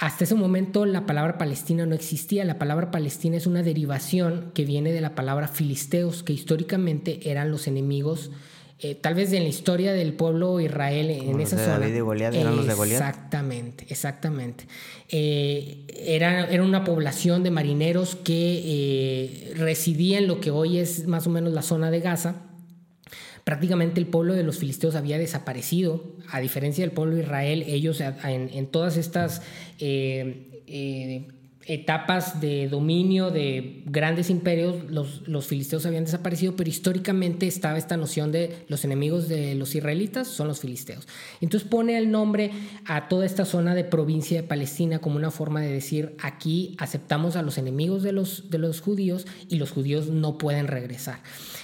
Hasta ese momento la palabra Palestina no existía. La palabra Palestina es una derivación que viene de la palabra filisteos, que históricamente eran los enemigos, eh, tal vez en la historia del pueblo Israel en esa zona. David y eran los de Goliat. Exactamente, exactamente. Eh, era, era, una población de marineros que eh, residía en lo que hoy es más o menos la zona de Gaza prácticamente el pueblo de los filisteos había desaparecido, a diferencia del pueblo de Israel, ellos en, todas estas... Eh, eh, etapas de dominio de grandes imperios, los, filisteos habían desaparecido, pero históricamente estaba esta noción de los enemigos de los israelitas son los filisteos. Entonces pone el nombre a toda esta zona de provincia de Palestina como una forma de decir aquí aceptamos a los enemigos de los judíos y los judíos no pueden regresar.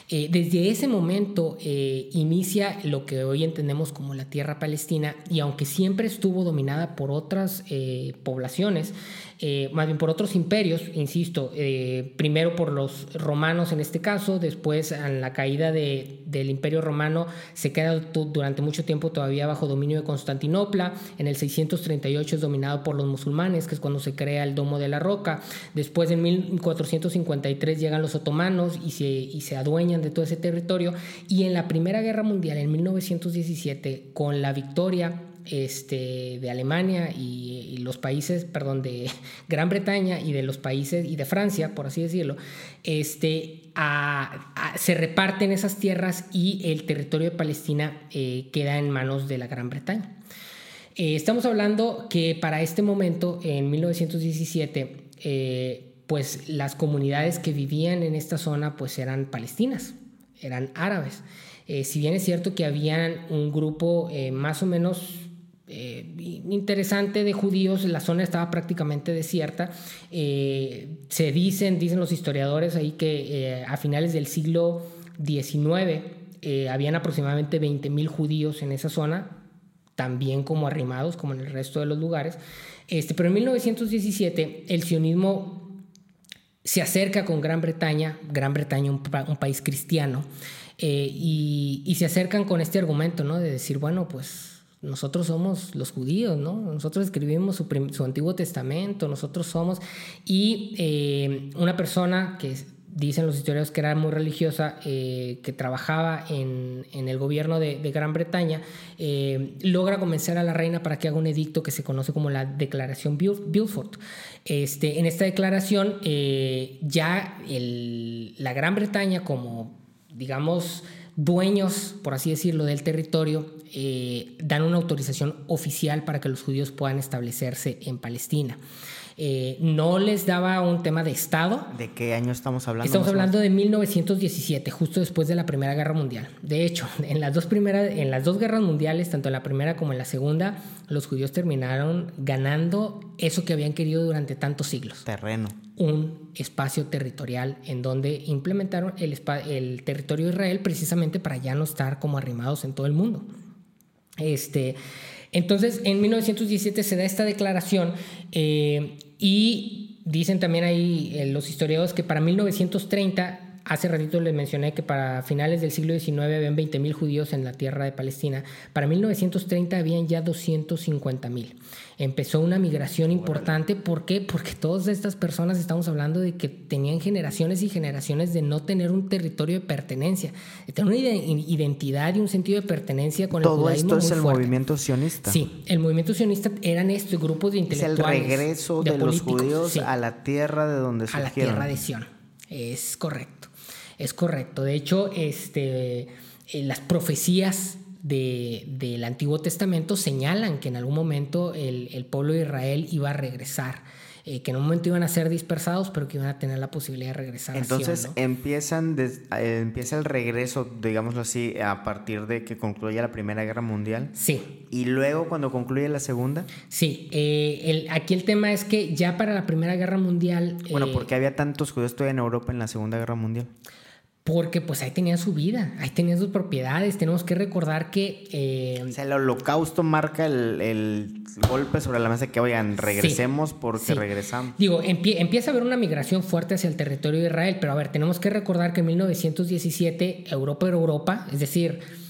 Eh, desde ese momento eh, inicia lo que hoy entendemos como la tierra palestina y aunque siempre estuvo dominada por otras eh, poblaciones, más bien por otros imperios, insisto, primero por los romanos en este caso, después en la caída de, del imperio romano se queda durante mucho tiempo todavía bajo dominio de Constantinopla, en el 638 es dominado por los musulmanes, que es cuando se crea el Domo de la Roca, después en 1453 llegan los otomanos y se adueñan de todo ese territorio. Y en la Primera Guerra Mundial, en 1917, con la victoria este, de Alemania y, los países, perdón, de Gran Bretaña y de los países y de Francia, por así decirlo, este, se reparten esas tierras y el territorio de Palestina eh, queda en manos de la Gran Bretaña. Eh, estamos hablando que para este momento, en 1917, pues las comunidades que vivían en esta zona pues eran palestinas, eran árabes. Eh, si bien es cierto que habían un grupo eh, más o menos eh, interesante de judíos, la zona estaba prácticamente desierta. se dicen, dicen los historiadores ahí que a finales del siglo XIX habían aproximadamente 20.000 judíos en esa zona, también como arrimados, como en el resto de los lugares. Este, pero en 1917 el sionismo se acerca con Gran Bretaña, Gran Bretaña un, país cristiano, eh, y, se acercan con este argumento, ¿no? De decir, bueno, pues nosotros somos los judíos, ¿no? Nosotros escribimos su, Antiguo Testamento, nosotros somos, y eh, una persona que dicen los historiadores que era muy religiosa, eh, que trabajaba en, el gobierno de, Gran Bretaña, eh, logra convencer a la reina para que haga un edicto que se conoce como la Declaración Bilford. Este, en esta declaración, eh, ya la Gran Bretaña, como digamos dueños, por así decirlo, del territorio, dan una autorización oficial para que los judíos puedan establecerse en Palestina. Eh, no les daba un tema de Estado. ¿De qué año estamos hablando? Estamos hablando de 1917, justo después de la Primera Guerra Mundial. De hecho, en las, dos primeras, en las dos guerras mundiales, tanto en la primera como en la segunda, los judíos terminaron ganando eso que habían querido durante tantos siglos. Terreno. Un espacio territorial en donde implementaron el, el territorio de Israel precisamente para ya no estar como arrimados en todo el mundo. Este, entonces, en 1917 se da esta declaración eh, y dicen también ahí eh, los historiadores que para 1930 Hace ratito les mencioné que para finales del siglo XIX habían 20.000 judíos en la tierra de Palestina. Para 1930 habían ya 250.000. Empezó una migración importante. ¿Por qué? Porque todas estas personas estamos hablando de que tenían generaciones y generaciones de no tener un territorio de pertenencia, de tener una identidad y un sentido de pertenencia con Todo el Todo esto es el movimiento sionista. Sí, el movimiento sionista eran estos grupos de intelectuales. Es el regreso de, los judíos a la tierra de donde surgieron. A la tierra de Sion. Es correcto. Es correcto. De hecho, este, eh, las profecías del Antiguo Testamento señalan que en algún momento el, pueblo de Israel iba a regresar. Eh, que en un momento iban a ser dispersados, pero que iban a tener la posibilidad de regresar. Entonces empiezan eh, empieza el regreso, digámoslo así, a partir de que concluya la Primera Guerra Mundial. Sí. Y luego cuando concluye la Segunda. Sí. el, aquí el tema es que ya para la Primera Guerra Mundial. Bueno, porque había tantos judíos todavía en Europa en la Segunda Guerra Mundial porque pues ahí tenía su vida, ahí tenía sus propiedades. Tenemos que recordar que... Eh, o sea, el holocausto marca el, golpe sobre la mesa que, oigan, regresemos porque regresamos. Digo, empieza a haber una migración fuerte hacia el territorio de Israel, pero a ver, tenemos que recordar que en 1917 Europa era Europa, es decir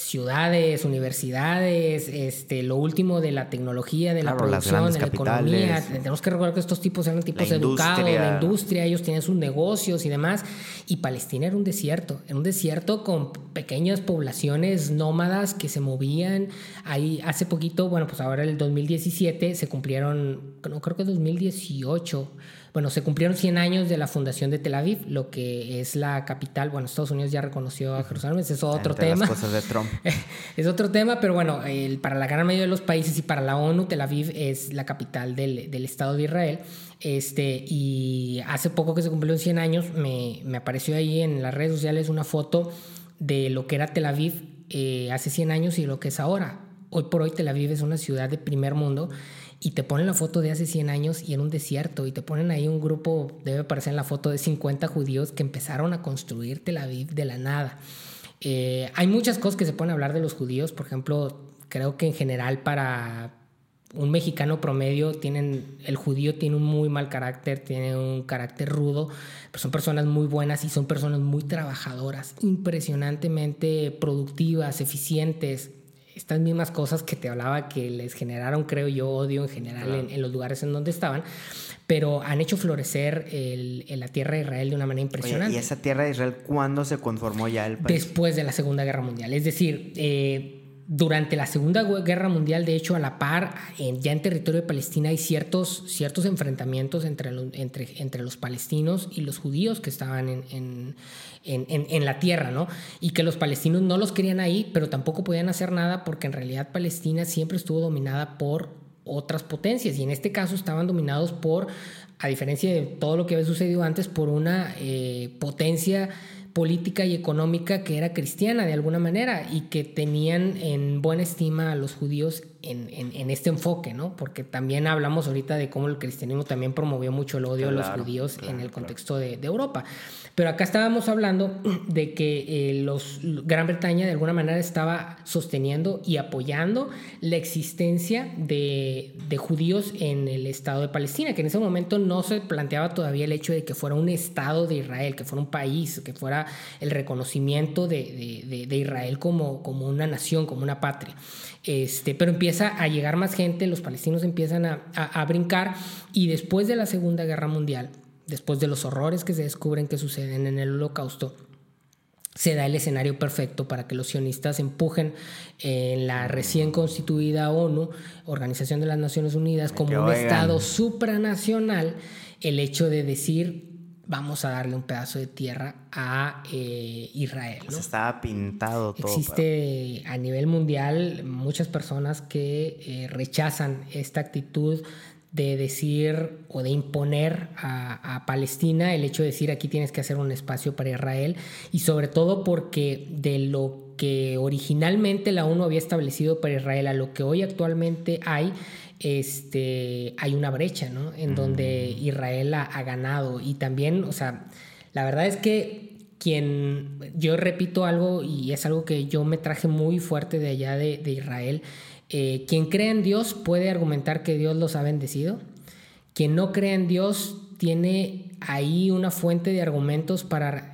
ciudades, universidades, este, lo último de la tecnología, de la producción, de la economía. Tenemos que recordar que estos tipos eran tipos educados, la industria, ellos tenían sus negocios y demás. Y Palestina era un desierto, era un desierto con pequeñas poblaciones nómadas que se movían. Ahí hace poquito, bueno, pues ahora el 2017 se cumplieron, no creo que 2018 bueno, se cumplieron 100 años de la fundación de Tel Aviv, lo que es la capital. Bueno, Estados Unidos ya reconoció a Jerusalén, ese es otro Entre tema. Las cosas de Trump. es otro tema, pero bueno, el, para la gran mayoría de los países y para la ONU, Tel Aviv es la capital del, del Estado de Israel. Este, y hace poco que se cumplieron 100 años, me, me, apareció ahí en las redes sociales una foto de lo que era Tel Aviv eh, hace 100 años y lo que es ahora. Hoy por hoy Tel Aviv es una ciudad de primer mundo y te ponen la foto de hace 100 años y en un desierto y te ponen ahí un grupo, debe parecer en la foto de 50 judíos que empezaron a construir Tel Aviv de la nada. Eh, hay muchas cosas que se pueden hablar de los judíos, por ejemplo, creo que en general para un mexicano promedio tienen el judío tiene un muy mal carácter, tiene un carácter rudo, pero son personas muy buenas y son personas muy trabajadoras, impresionantemente productivas, eficientes, estas mismas cosas que te hablaba que les generaron, creo yo, odio en general claro. en, en, los lugares en donde estaban, pero han hecho florecer el, el, la tierra de Israel de una manera impresionante. Oye, ¿Y esa tierra de Israel cuándo se conformó ya el país? Después de la Segunda Guerra Mundial. Es decir, eh, durante la Segunda Guerra Mundial, de hecho, a la par, en, ya en territorio de Palestina hay ciertos, ciertos enfrentamientos entre, lo, entre, entre los palestinos y los judíos que estaban en, en, en, en, la tierra, ¿no? Y que los palestinos no los querían ahí, pero tampoco podían hacer nada porque en realidad Palestina siempre estuvo dominada por otras potencias y en este caso estaban dominados por, a diferencia de todo lo que había sucedido antes, por una eh, potencia política y económica que era cristiana de alguna manera y que tenían en buena estima a los judíos en, en, en, este enfoque, ¿no? Porque también hablamos ahorita de cómo el cristianismo también promovió mucho el odio claro, a los judíos claro, en el contexto claro. de, de, Europa. Pero acá estábamos hablando de que eh, los, Gran Bretaña de alguna manera estaba sosteniendo y apoyando la existencia de, de de en el Estado de Palestina, que en ese momento no se planteaba todavía el hecho de que fuera un Estado de Israel, que fuera un país, que fuera el reconocimiento de, de, de Israel como, como una nación, como una patria. Este, pero empieza a llegar más gente, los palestinos empiezan a, a, a brincar y después de la Segunda Guerra Mundial, después de los horrores que se descubren que suceden en el holocausto, se da el escenario perfecto para que los sionistas empujen en la recién constituida ONU, Organización de las Naciones Unidas, como un Estado supranacional, el hecho de decir vamos a darle un pedazo de tierra a eh, Israel. ¿no? Pues estaba pintado todo. Existe pero... a nivel mundial muchas personas que eh, rechazan esta actitud de decir o de imponer a, a, Palestina el hecho de decir aquí tienes que hacer un espacio para Israel y sobre todo porque de lo que originalmente la ONU había establecido para Israel a lo que hoy actualmente hay este, hay una brecha, ¿no? En mm. donde Israel ha, ha, ganado. Y también, o sea, la verdad es que quien, yo repito algo y es algo que yo me traje muy fuerte de allá de, de Israel, eh, quien cree en Dios puede argumentar que Dios los ha bendecido. Quien no cree en Dios tiene ahí una fuente de argumentos para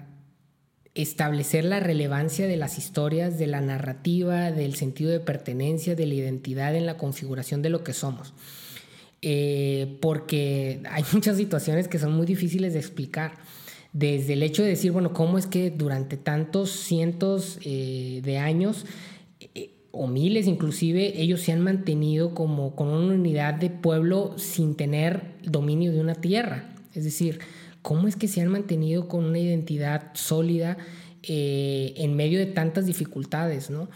establecer la relevancia de las historias, de la narrativa, del sentido de pertenencia, de la identidad en la configuración de lo que somos. Eh, porque hay muchas situaciones que son muy difíciles de explicar. Desde el hecho de decir, bueno, ¿cómo es que durante tantos cientos eh, de años eh, o miles inclusive, ellos se han mantenido como con una unidad de pueblo sin tener dominio de una tierra. Es decir, ¿cómo es que se han mantenido con una identidad sólida eh, en medio de tantas dificultades, ¿no?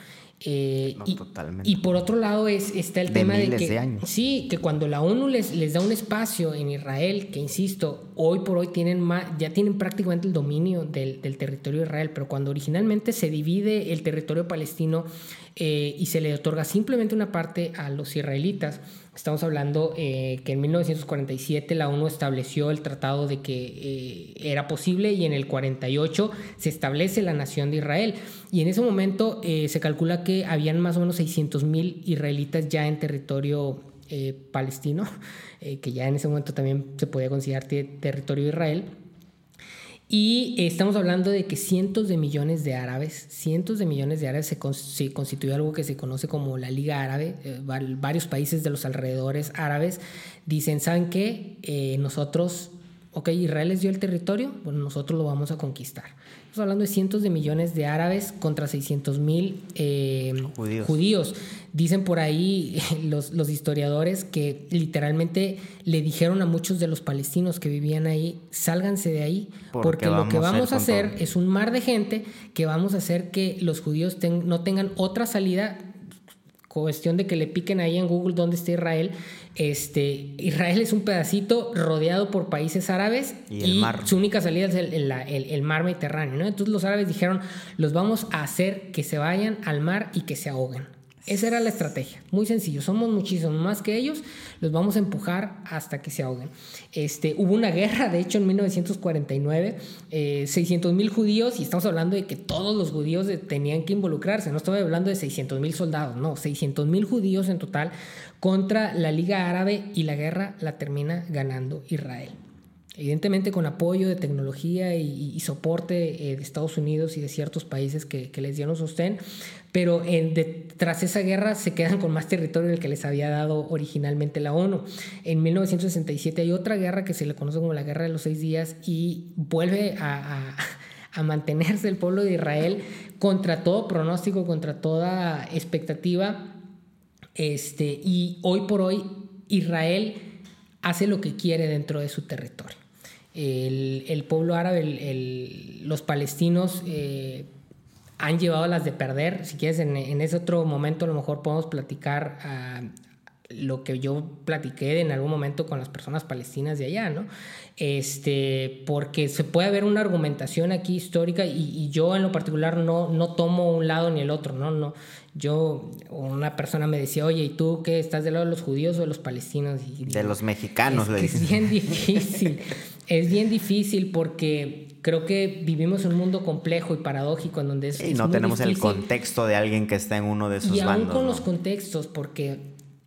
Eh, no, y, totalmente. y, por otro lado es, está el de tema de que de años. sí, que cuando la ONU les, les, da un espacio en Israel, que insisto, hoy por hoy tienen más, ya tienen prácticamente el dominio del, del territorio de Israel, pero cuando originalmente se divide el territorio palestino eh, y se le otorga simplemente una parte a los israelitas, Estamos hablando eh, que en 1947 la ONU estableció el tratado de que eh, era posible y en el 48 se establece la nación de Israel. Y en ese momento eh, se calcula que habían más o menos 600 mil israelitas ya en territorio palestino, que ya en ese momento también se podía considerar territorio de Israel. Y estamos hablando de que cientos de millones de árabes, cientos de millones de árabes se, con, se constituyó algo que se conoce como la Liga Árabe. Eh, varios países de los alrededores árabes dicen, ¿saben qué? Eh, nosotros ok, Israel les dio el territorio, bueno, nosotros lo vamos a conquistar. Estamos hablando de cientos de millones de árabes contra 600 mil eh, judíos. Dicen por ahí los, los, historiadores que literalmente le dijeron a muchos de los palestinos que vivían ahí, sálganse de ahí, porque, lo que vamos a hacer es un mar de gente que vamos a hacer que los judíos no tengan otra salida cuestión de que le piquen ahí en Google dónde está Israel. Este, Israel es un pedacito rodeado por países árabes y, su única salida es el, mar Mediterráneo. Entonces los árabes dijeron, los vamos a hacer que se vayan al mar y que se ahoguen. Esa era la estrategia. Muy sencillo. Somos muchísimo más que ellos. Los vamos a empujar hasta que se ahoguen. Este, hubo una guerra, de hecho, en 1949. 600 mil judíos, y estamos hablando de que todos los judíos tenían que involucrarse. No estoy hablando de 600 mil soldados, no. 600 mil judíos en total contra la Liga Árabe y la guerra la termina ganando Israel evidentemente con apoyo de tecnología y, soporte eh, de Estados Unidos y de ciertos países que, les dieron sostén, pero tras esa guerra se quedan con más territorio del que les había dado originalmente la ONU. En 1967 hay otra guerra que se le conoce como la Guerra de los Seis Días y vuelve a mantenerse el pueblo de Israel contra todo pronóstico, contra toda expectativa. Este, y hoy por hoy Israel hace lo que quiere dentro de su territorio el, pueblo árabe, los palestinos eh, han llevado las de perder. Si quieres, en, ese otro momento a lo mejor podemos platicar ah, lo que yo platiqué en algún momento con las personas palestinas de allá, ¿no? Este, porque se puede ver una argumentación aquí histórica y, yo en lo particular no, no tomo un lado ni el otro, ¿no? no yo, una persona me decía, oye, ¿y tú qué? ¿Estás del lado de los judíos o de los palestinos? de los mexicanos, le dicen. Es bien difícil. es bien difícil porque creo que vivimos un mundo complejo y paradójico en donde es, y no tenemos el contexto de alguien que está en uno de esos y bandos. Y aún con los contextos, porque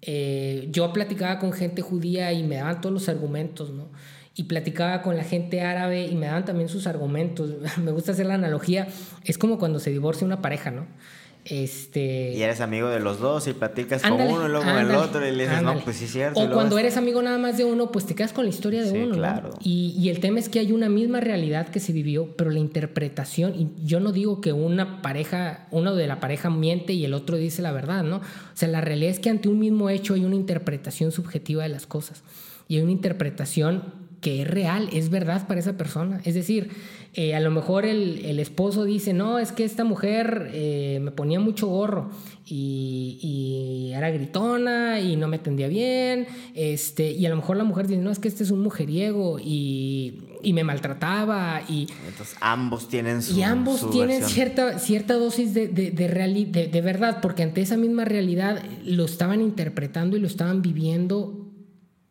eh, yo platicaba con gente judía y me daban todos los argumentos, ¿no? Y platicaba con la gente árabe y me daban también sus argumentos. me gusta hacer la analogía. Es como cuando se divorcia una pareja, ¿no? Este... Y eres amigo de los dos y platicas con uno y luego con el otro y le dices, no, pues sí es cierto. O cuando eres amigo nada más de uno, pues te quedas con la historia de uno. Claro. Y, y, el tema es que hay una misma realidad que se vivió, pero la interpretación, y yo no digo que una pareja, uno de la pareja miente y el otro dice la verdad, ¿no? O sea, la realidad es que ante un mismo hecho hay una interpretación subjetiva de las cosas. Y hay una interpretación que es real, es verdad para esa persona. Es decir, eh, a lo mejor el, esposo dice, no, es que esta mujer eh, me ponía mucho gorro y, era gritona y no me atendía bien, este, y a lo mejor la mujer dice, no, es que este es un mujeriego y, me maltrataba y... Entonces ambos tienen su... Y ambos tienen cierta, cierta dosis de, de, de, de verdad, porque ante esa misma realidad lo estaban interpretando y lo estaban viviendo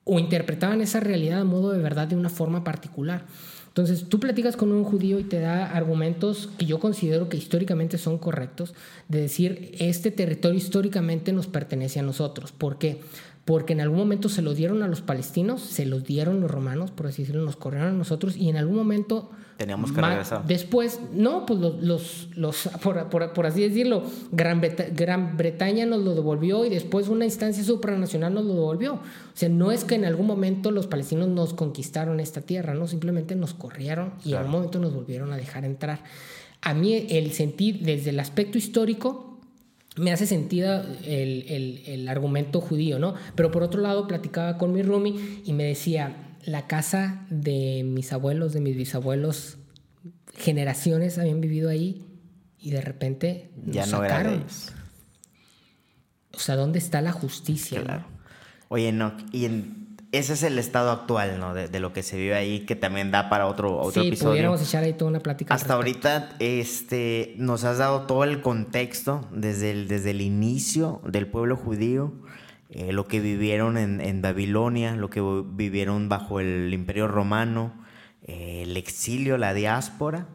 o interpretaban esa realidad a modo de verdad de una forma particular. Entonces, tú platicas con un judío y te da argumentos que yo considero que históricamente son correctos, de decir, este territorio históricamente nos pertenece a nosotros. ¿Por qué? Porque en algún momento se lo dieron a los palestinos, se los dieron los romanos, por así decirlo, nos corrieron a nosotros y en algún momento Teníamos que regresar. Después, no, pues los, los, por, así decirlo, Gran, Gran Bretaña nos lo devolvió y después una instancia supranacional nos lo devolvió. O sea, no es que en algún momento los palestinos nos conquistaron esta tierra, no, simplemente nos corrieron y en algún momento nos volvieron a dejar entrar. A mí el sentir, desde el aspecto histórico, me hace sentido el, el, el, argumento judío, ¿no? Pero por otro lado, platicaba con mi roomie y me decía, la casa de mis abuelos, de mis bisabuelos, generaciones habían vivido ahí y de repente nos ya no sacaron. O sea, ¿dónde está la justicia? Claro. Oye, no, y ese es el estado actual, ¿no? De, lo que se vive ahí, que también da para otro, otro sí, episodio. pudiéramos echar ahí toda una plática. Hasta ahorita, este, nos has dado todo el contexto desde el, desde el inicio del pueblo judío eh, lo que vivieron en, Babilonia, lo que vivieron bajo el Imperio Romano, el exilio, la diáspora,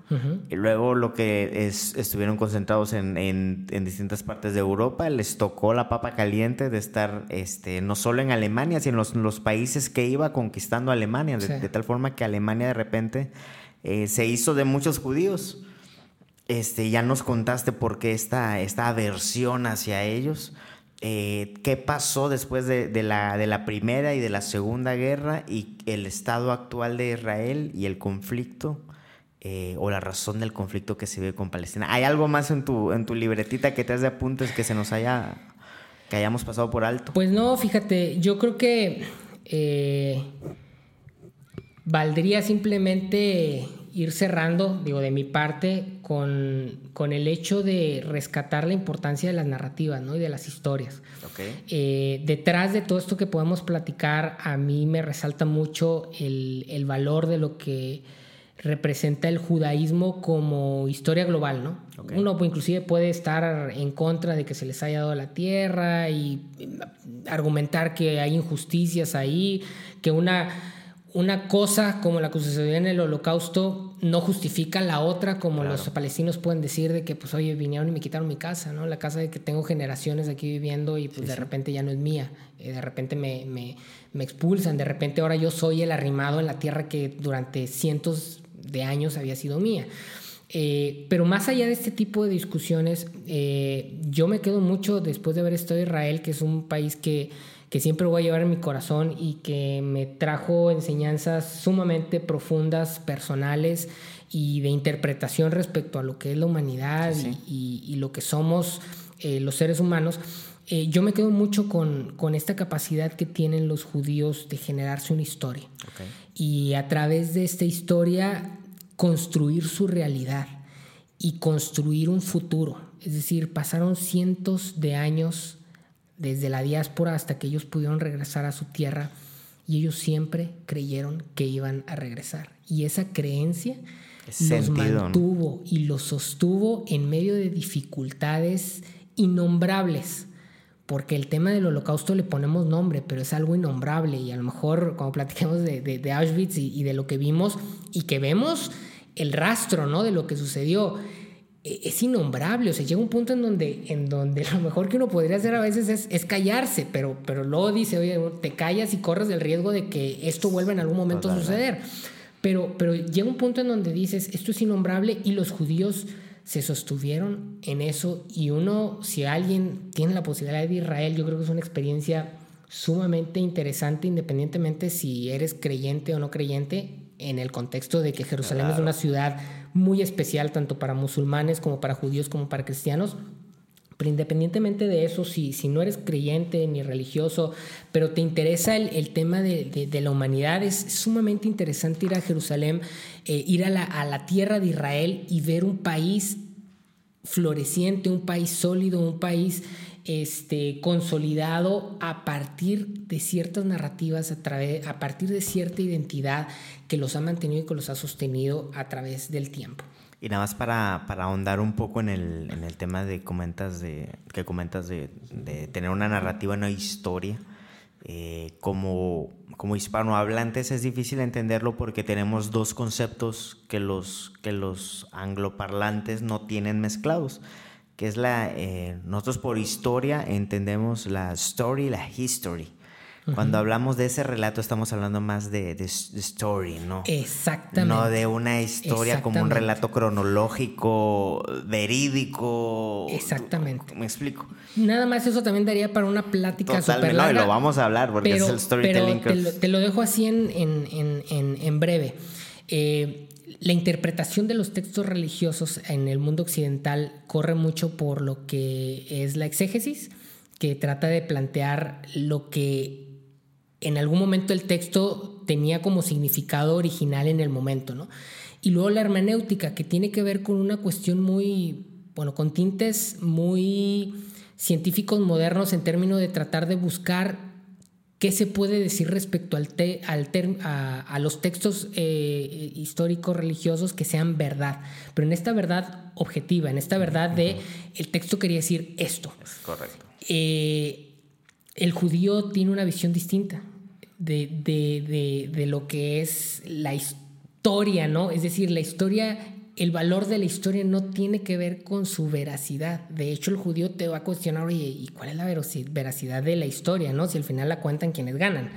y luego lo que estuvieron concentrados en, distintas partes de Europa, les tocó la papa caliente de estar este, no solo en Alemania, sino en los, países que iba conquistando Alemania, de, tal forma que Alemania de repente eh, se hizo de muchos judíos. Este, ya nos contaste por qué esta, esta aversión hacia ellos eh, qué pasó después de, la, de la Primera y de la Segunda Guerra y el estado actual de Israel y el conflicto. Eh, o la razón del conflicto que se vive con Palestina. ¿Hay algo más en tu, en tu libretita que te has de apuntes que se nos haya, que hayamos pasado por alto? Pues no, fíjate, yo creo que eh, valdría simplemente ir cerrando, digo, de mi parte, con, con, el hecho de rescatar la importancia de las narrativas ¿no? y de las historias. Okay. Eh, detrás de todo esto que podemos platicar, a mí me resalta mucho el, el, valor de lo que representa el judaísmo como historia global, ¿no? Okay. Uno pues, inclusive puede estar en contra de que se les haya dado la tierra y argumentar que hay injusticias ahí, que una una cosa como la que sucedió en el holocausto no justifica la otra, como claro. los palestinos pueden decir de que, pues, oye, vinieron y me quitaron mi casa, ¿no? La casa de que tengo generaciones aquí viviendo y pues sí, de sí. repente ya no es mía. Eh, de repente me, me, me, expulsan, de repente ahora yo soy el arrimado en la tierra que durante cientos de años había sido mía. Eh, pero más allá de este tipo de discusiones, eh, yo me quedo mucho después de haber estado en Israel, que es un país que que siempre voy a llevar en mi corazón y que me trajo enseñanzas sumamente profundas, personales y de interpretación respecto a lo que es la humanidad sí. y, y, y, lo que somos eh, los seres humanos. Eh, yo me quedo mucho con, con, esta capacidad que tienen los judíos de generarse una historia okay. y a través de esta historia construir su realidad y construir un futuro. Es decir, pasaron cientos de años desde la diáspora hasta que ellos pudieron regresar a su tierra y ellos siempre creyeron que iban a regresar. Y esa creencia los mantuvo ¿no? y los sostuvo en medio de dificultades innombrables. Porque el tema del holocausto le ponemos nombre, pero es algo innombrable. Y a lo mejor cuando platiquemos de, de, de Auschwitz y, y, de lo que vimos y que vemos el rastro ¿no? de lo que sucedió, es innombrable, o sea, llega un punto en donde, en donde lo mejor que uno podría hacer a veces es, es, callarse, pero, pero luego dice, oye, te callas y corres el riesgo de que esto vuelva en algún momento a suceder. Pero, pero llega un punto en donde dices, esto es innombrable y los judíos se sostuvieron en eso y uno, si alguien tiene la posibilidad de Israel, yo creo que es una experiencia sumamente interesante, independientemente si eres creyente o no creyente, en el contexto de que Jerusalén claro. es una ciudad muy especial tanto para musulmanes como para judíos como para cristianos. Pero independientemente de eso, si, si no eres creyente ni religioso, pero te interesa el, el tema de, de, la humanidad, es sumamente interesante ir a Jerusalén, eh, ir a la, a la tierra de Israel y ver un país floreciente, un país sólido, un país este, consolidado a partir de ciertas narrativas, a, través, a partir de cierta identidad que los ha mantenido y que los ha sostenido a través del tiempo. Y nada más para, para ahondar un poco en el, en el tema de comentas de, que comentas de, de tener una narrativa, una historia, eh, como, como hispanohablantes es difícil entenderlo porque tenemos dos conceptos que los, que los angloparlantes no tienen mezclados que es la, eh, nosotros por historia entendemos la story la history. Cuando hablamos de ese relato estamos hablando más de, de, de, story, ¿no? Exactamente. No de una historia como un relato cronológico, verídico. Exactamente. ¿Me explico? Nada más eso también daría para una plática súper larga. No, y lo vamos a hablar porque pero, es el storytelling. Pero te, lo, te, lo, dejo así en, en, en, en breve. Eh, la interpretación de los textos religiosos en el mundo occidental corre mucho por lo que es la exégesis, que trata de plantear lo que en algún momento el texto tenía como significado original en el momento, ¿no? Y luego la hermenéutica, que tiene que ver con una cuestión muy, bueno, con tintes muy científicos modernos en términos de tratar de buscar ¿Qué se puede decir respecto al te, al ter, a, a, los textos eh, históricos religiosos que sean verdad? Pero en esta verdad objetiva, en esta verdad de el texto quería decir esto. Es correcto. Eh, el judío tiene una visión distinta de, de, de, de, lo que es la historia, ¿no? Es decir, la historia el valor de la historia no tiene que ver con su veracidad. De hecho, el judío te va a cuestionar, oye, ¿y cuál es la veracidad de la historia? ¿no? Si al final la cuentan quienes ganan.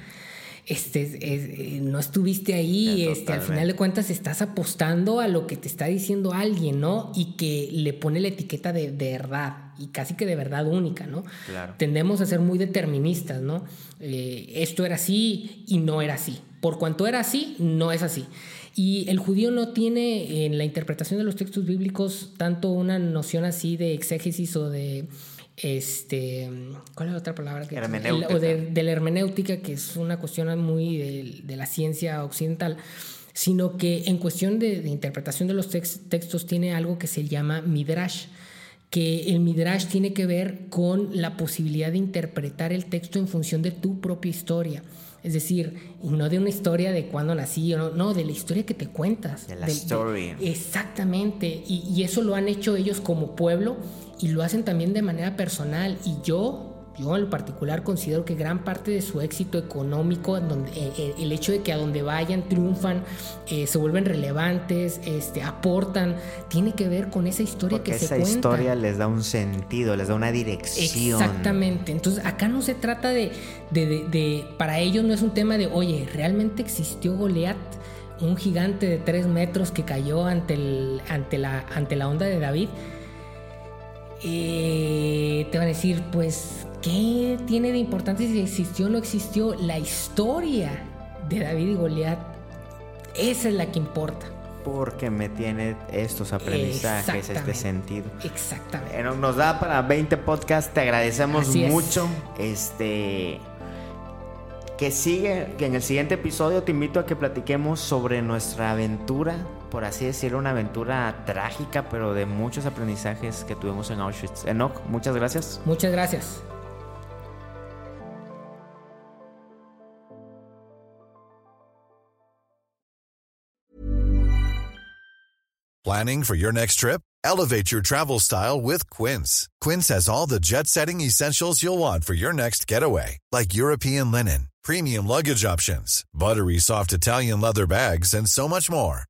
Este, es, es, no estuviste ahí, este, al final de cuentas estás apostando a lo que te está diciendo alguien, ¿no? Y que le pone la etiqueta de, de verdad. y casi que de verdad única, ¿no? Claro. Tendemos a ser muy deterministas, ¿no? Eh, esto era así y no era así. Por cuanto era así, no es así. Y el judío no tiene en la interpretación de los textos bíblicos tanto una noción así de exégesis o de este ¿cuál es la otra palabra que hermenéutica. o de, de, la hermenéutica que es una cuestión muy de, de la ciencia occidental sino que en cuestión de, de interpretación de los tex, textos tiene algo que se llama midrash que el midrash tiene que ver con la posibilidad de interpretar el texto en función de tu propia historia es decir, no de una historia de cuándo nací, no, no, de la historia que te cuentas. De la de. De, exactamente. Y, y, eso lo han hecho ellos como pueblo y lo hacen también de manera personal. Y yo, yo en lo particular considero que gran parte de su éxito económico, donde, eh, el hecho de que a donde vayan triunfan, eh, se vuelven relevantes, este, aportan, tiene que ver con esa historia Porque que esa se cuenta. historia les da un sentido, les da una dirección. Exactamente. Entonces acá no se trata de, de, de, de, para ellos no es un tema de, oye, ¿realmente existió Goliat? Un gigante de tres metros que cayó ante, el, ante, la, ante la onda de David. Eh, te van a decir, pues, ¿qué tiene de importante si existió o no existió? La historia de David y Goliat, esa es la que importa. Porque me tiene estos aprendizajes, este sentido. Exactamente. Nos da para 20 podcasts, te agradecemos Así es. mucho. Este que sigue, que en el siguiente episodio te invito a que platiquemos sobre nuestra aventura, por así decirlo, una aventura trágica, pero de muchos aprendizajes que tuvimos en Auschwitz. Enoch, muchas gracias. Muchas gracias. Planning for your next trip? Elevate your travel style with Quince. Quince has all the jet setting essentials you'll want for your next getaway, like European linen, premium luggage options, buttery soft Italian leather bags, and so much more.